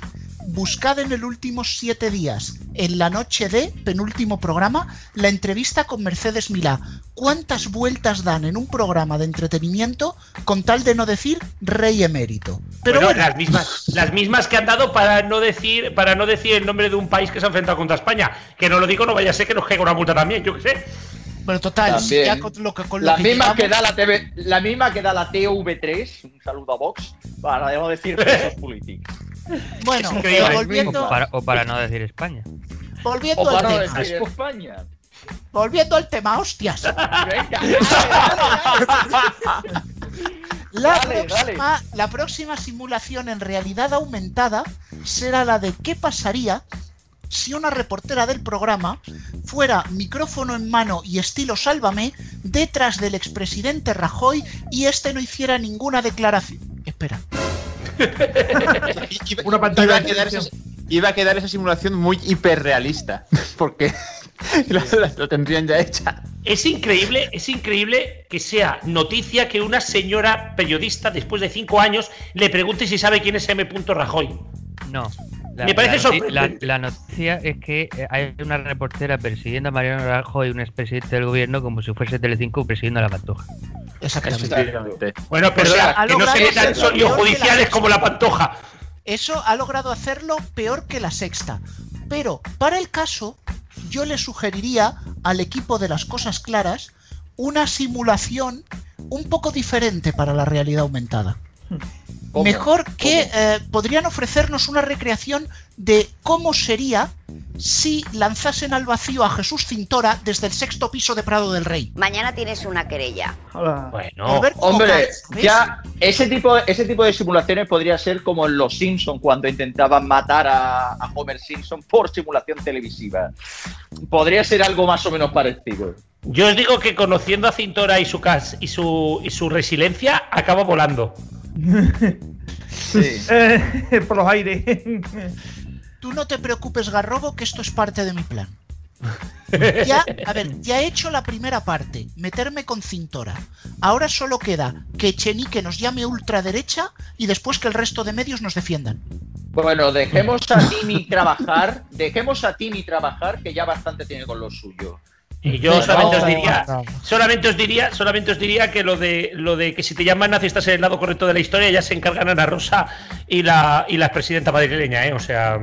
buscad en el últimos siete días, en la noche de penúltimo programa, la entrevista con Mercedes Milá. ¿Cuántas vueltas dan en un programa de entretenimiento con tal de no decir rey emérito? Pero Bueno, bueno, las mismas, las mismas que han dado para no decir, para no decir el nombre de un país que se ha enfrentado contra España. Que no lo digo, no vaya a ser que nos caiga una multa también, yo qué sé. bueno, total, si También. ya con lo que, con lo La que misma que da la TV, la misma que da la TV3, un saludo a Vox, para no decir presos políticos. Bueno, Es increíble. pero volviendo, O para, o para no decir España. volviendo O al para no tema. decir España. Volviendo al tema, hostias. Venga, La, Dale, próxima, la próxima simulación en realidad aumentada será la de qué pasaría si una reportera del programa fuera micrófono en mano y estilo sálvame detrás del expresidente Rajoy y este no hiciera ninguna declaración. Espera. Una pantalla Iba a, quedar esa, iba a quedar esa simulación muy hiperrealista. Porque la- la- lo tendrían ya hecha. Es increíble, es increíble que sea noticia que una señora periodista, después de cinco años, le pregunte si sabe quién es M. Rajoy. No. Me parece sorprendente. La, la noticia es que eh, hay una reportera persiguiendo a Mariano Rajoy, un expresidente del gobierno, como si fuese Telecinco persiguiendo a la pantoja. Exactamente. Bueno, pero O sea, la- ha que no se metan sonidos la judiciales como la pantoja. Eso ha logrado hacerlo peor que la sexta. Pero para el caso, yo le sugeriría al equipo de las cosas claras una simulación un poco diferente para la realidad aumentada. ¿Cómo? Mejor que eh, podrían ofrecernos una recreación de cómo sería si lanzasen al vacío a Jesús Cintora desde el sexto piso de Prado del Rey. Mañana tienes una querella. Bueno, Albert Hombre, ya ese tipo, ese tipo de simulaciones podría ser como en Los Simpson cuando intentaban matar a, a Homer Simpson por simulación televisiva. Podría ser algo más o menos parecido. Yo os digo que conociendo a Cintora y su cas y su, y su resiliencia, acaba volando. Eh, por los aires. Tú no te preocupes, Garrobo, que esto es parte de mi plan. Ya, a ver, ya he hecho la primera parte, meterme con Cintora. Ahora solo queda que Echenique nos llame ultraderecha y después que el resto de medios nos defiendan. Bueno, dejemos a Tini trabajar, dejemos a Tini trabajar, que ya bastante tiene con lo suyo. Y yo solamente os diría, solamente os diría, solamente os diría que lo de lo de que si te llaman nazi estás en el lado correcto de la historia, ya se encargan Ana Rosa y la y la presidenta madrileña, ¿eh? O sea,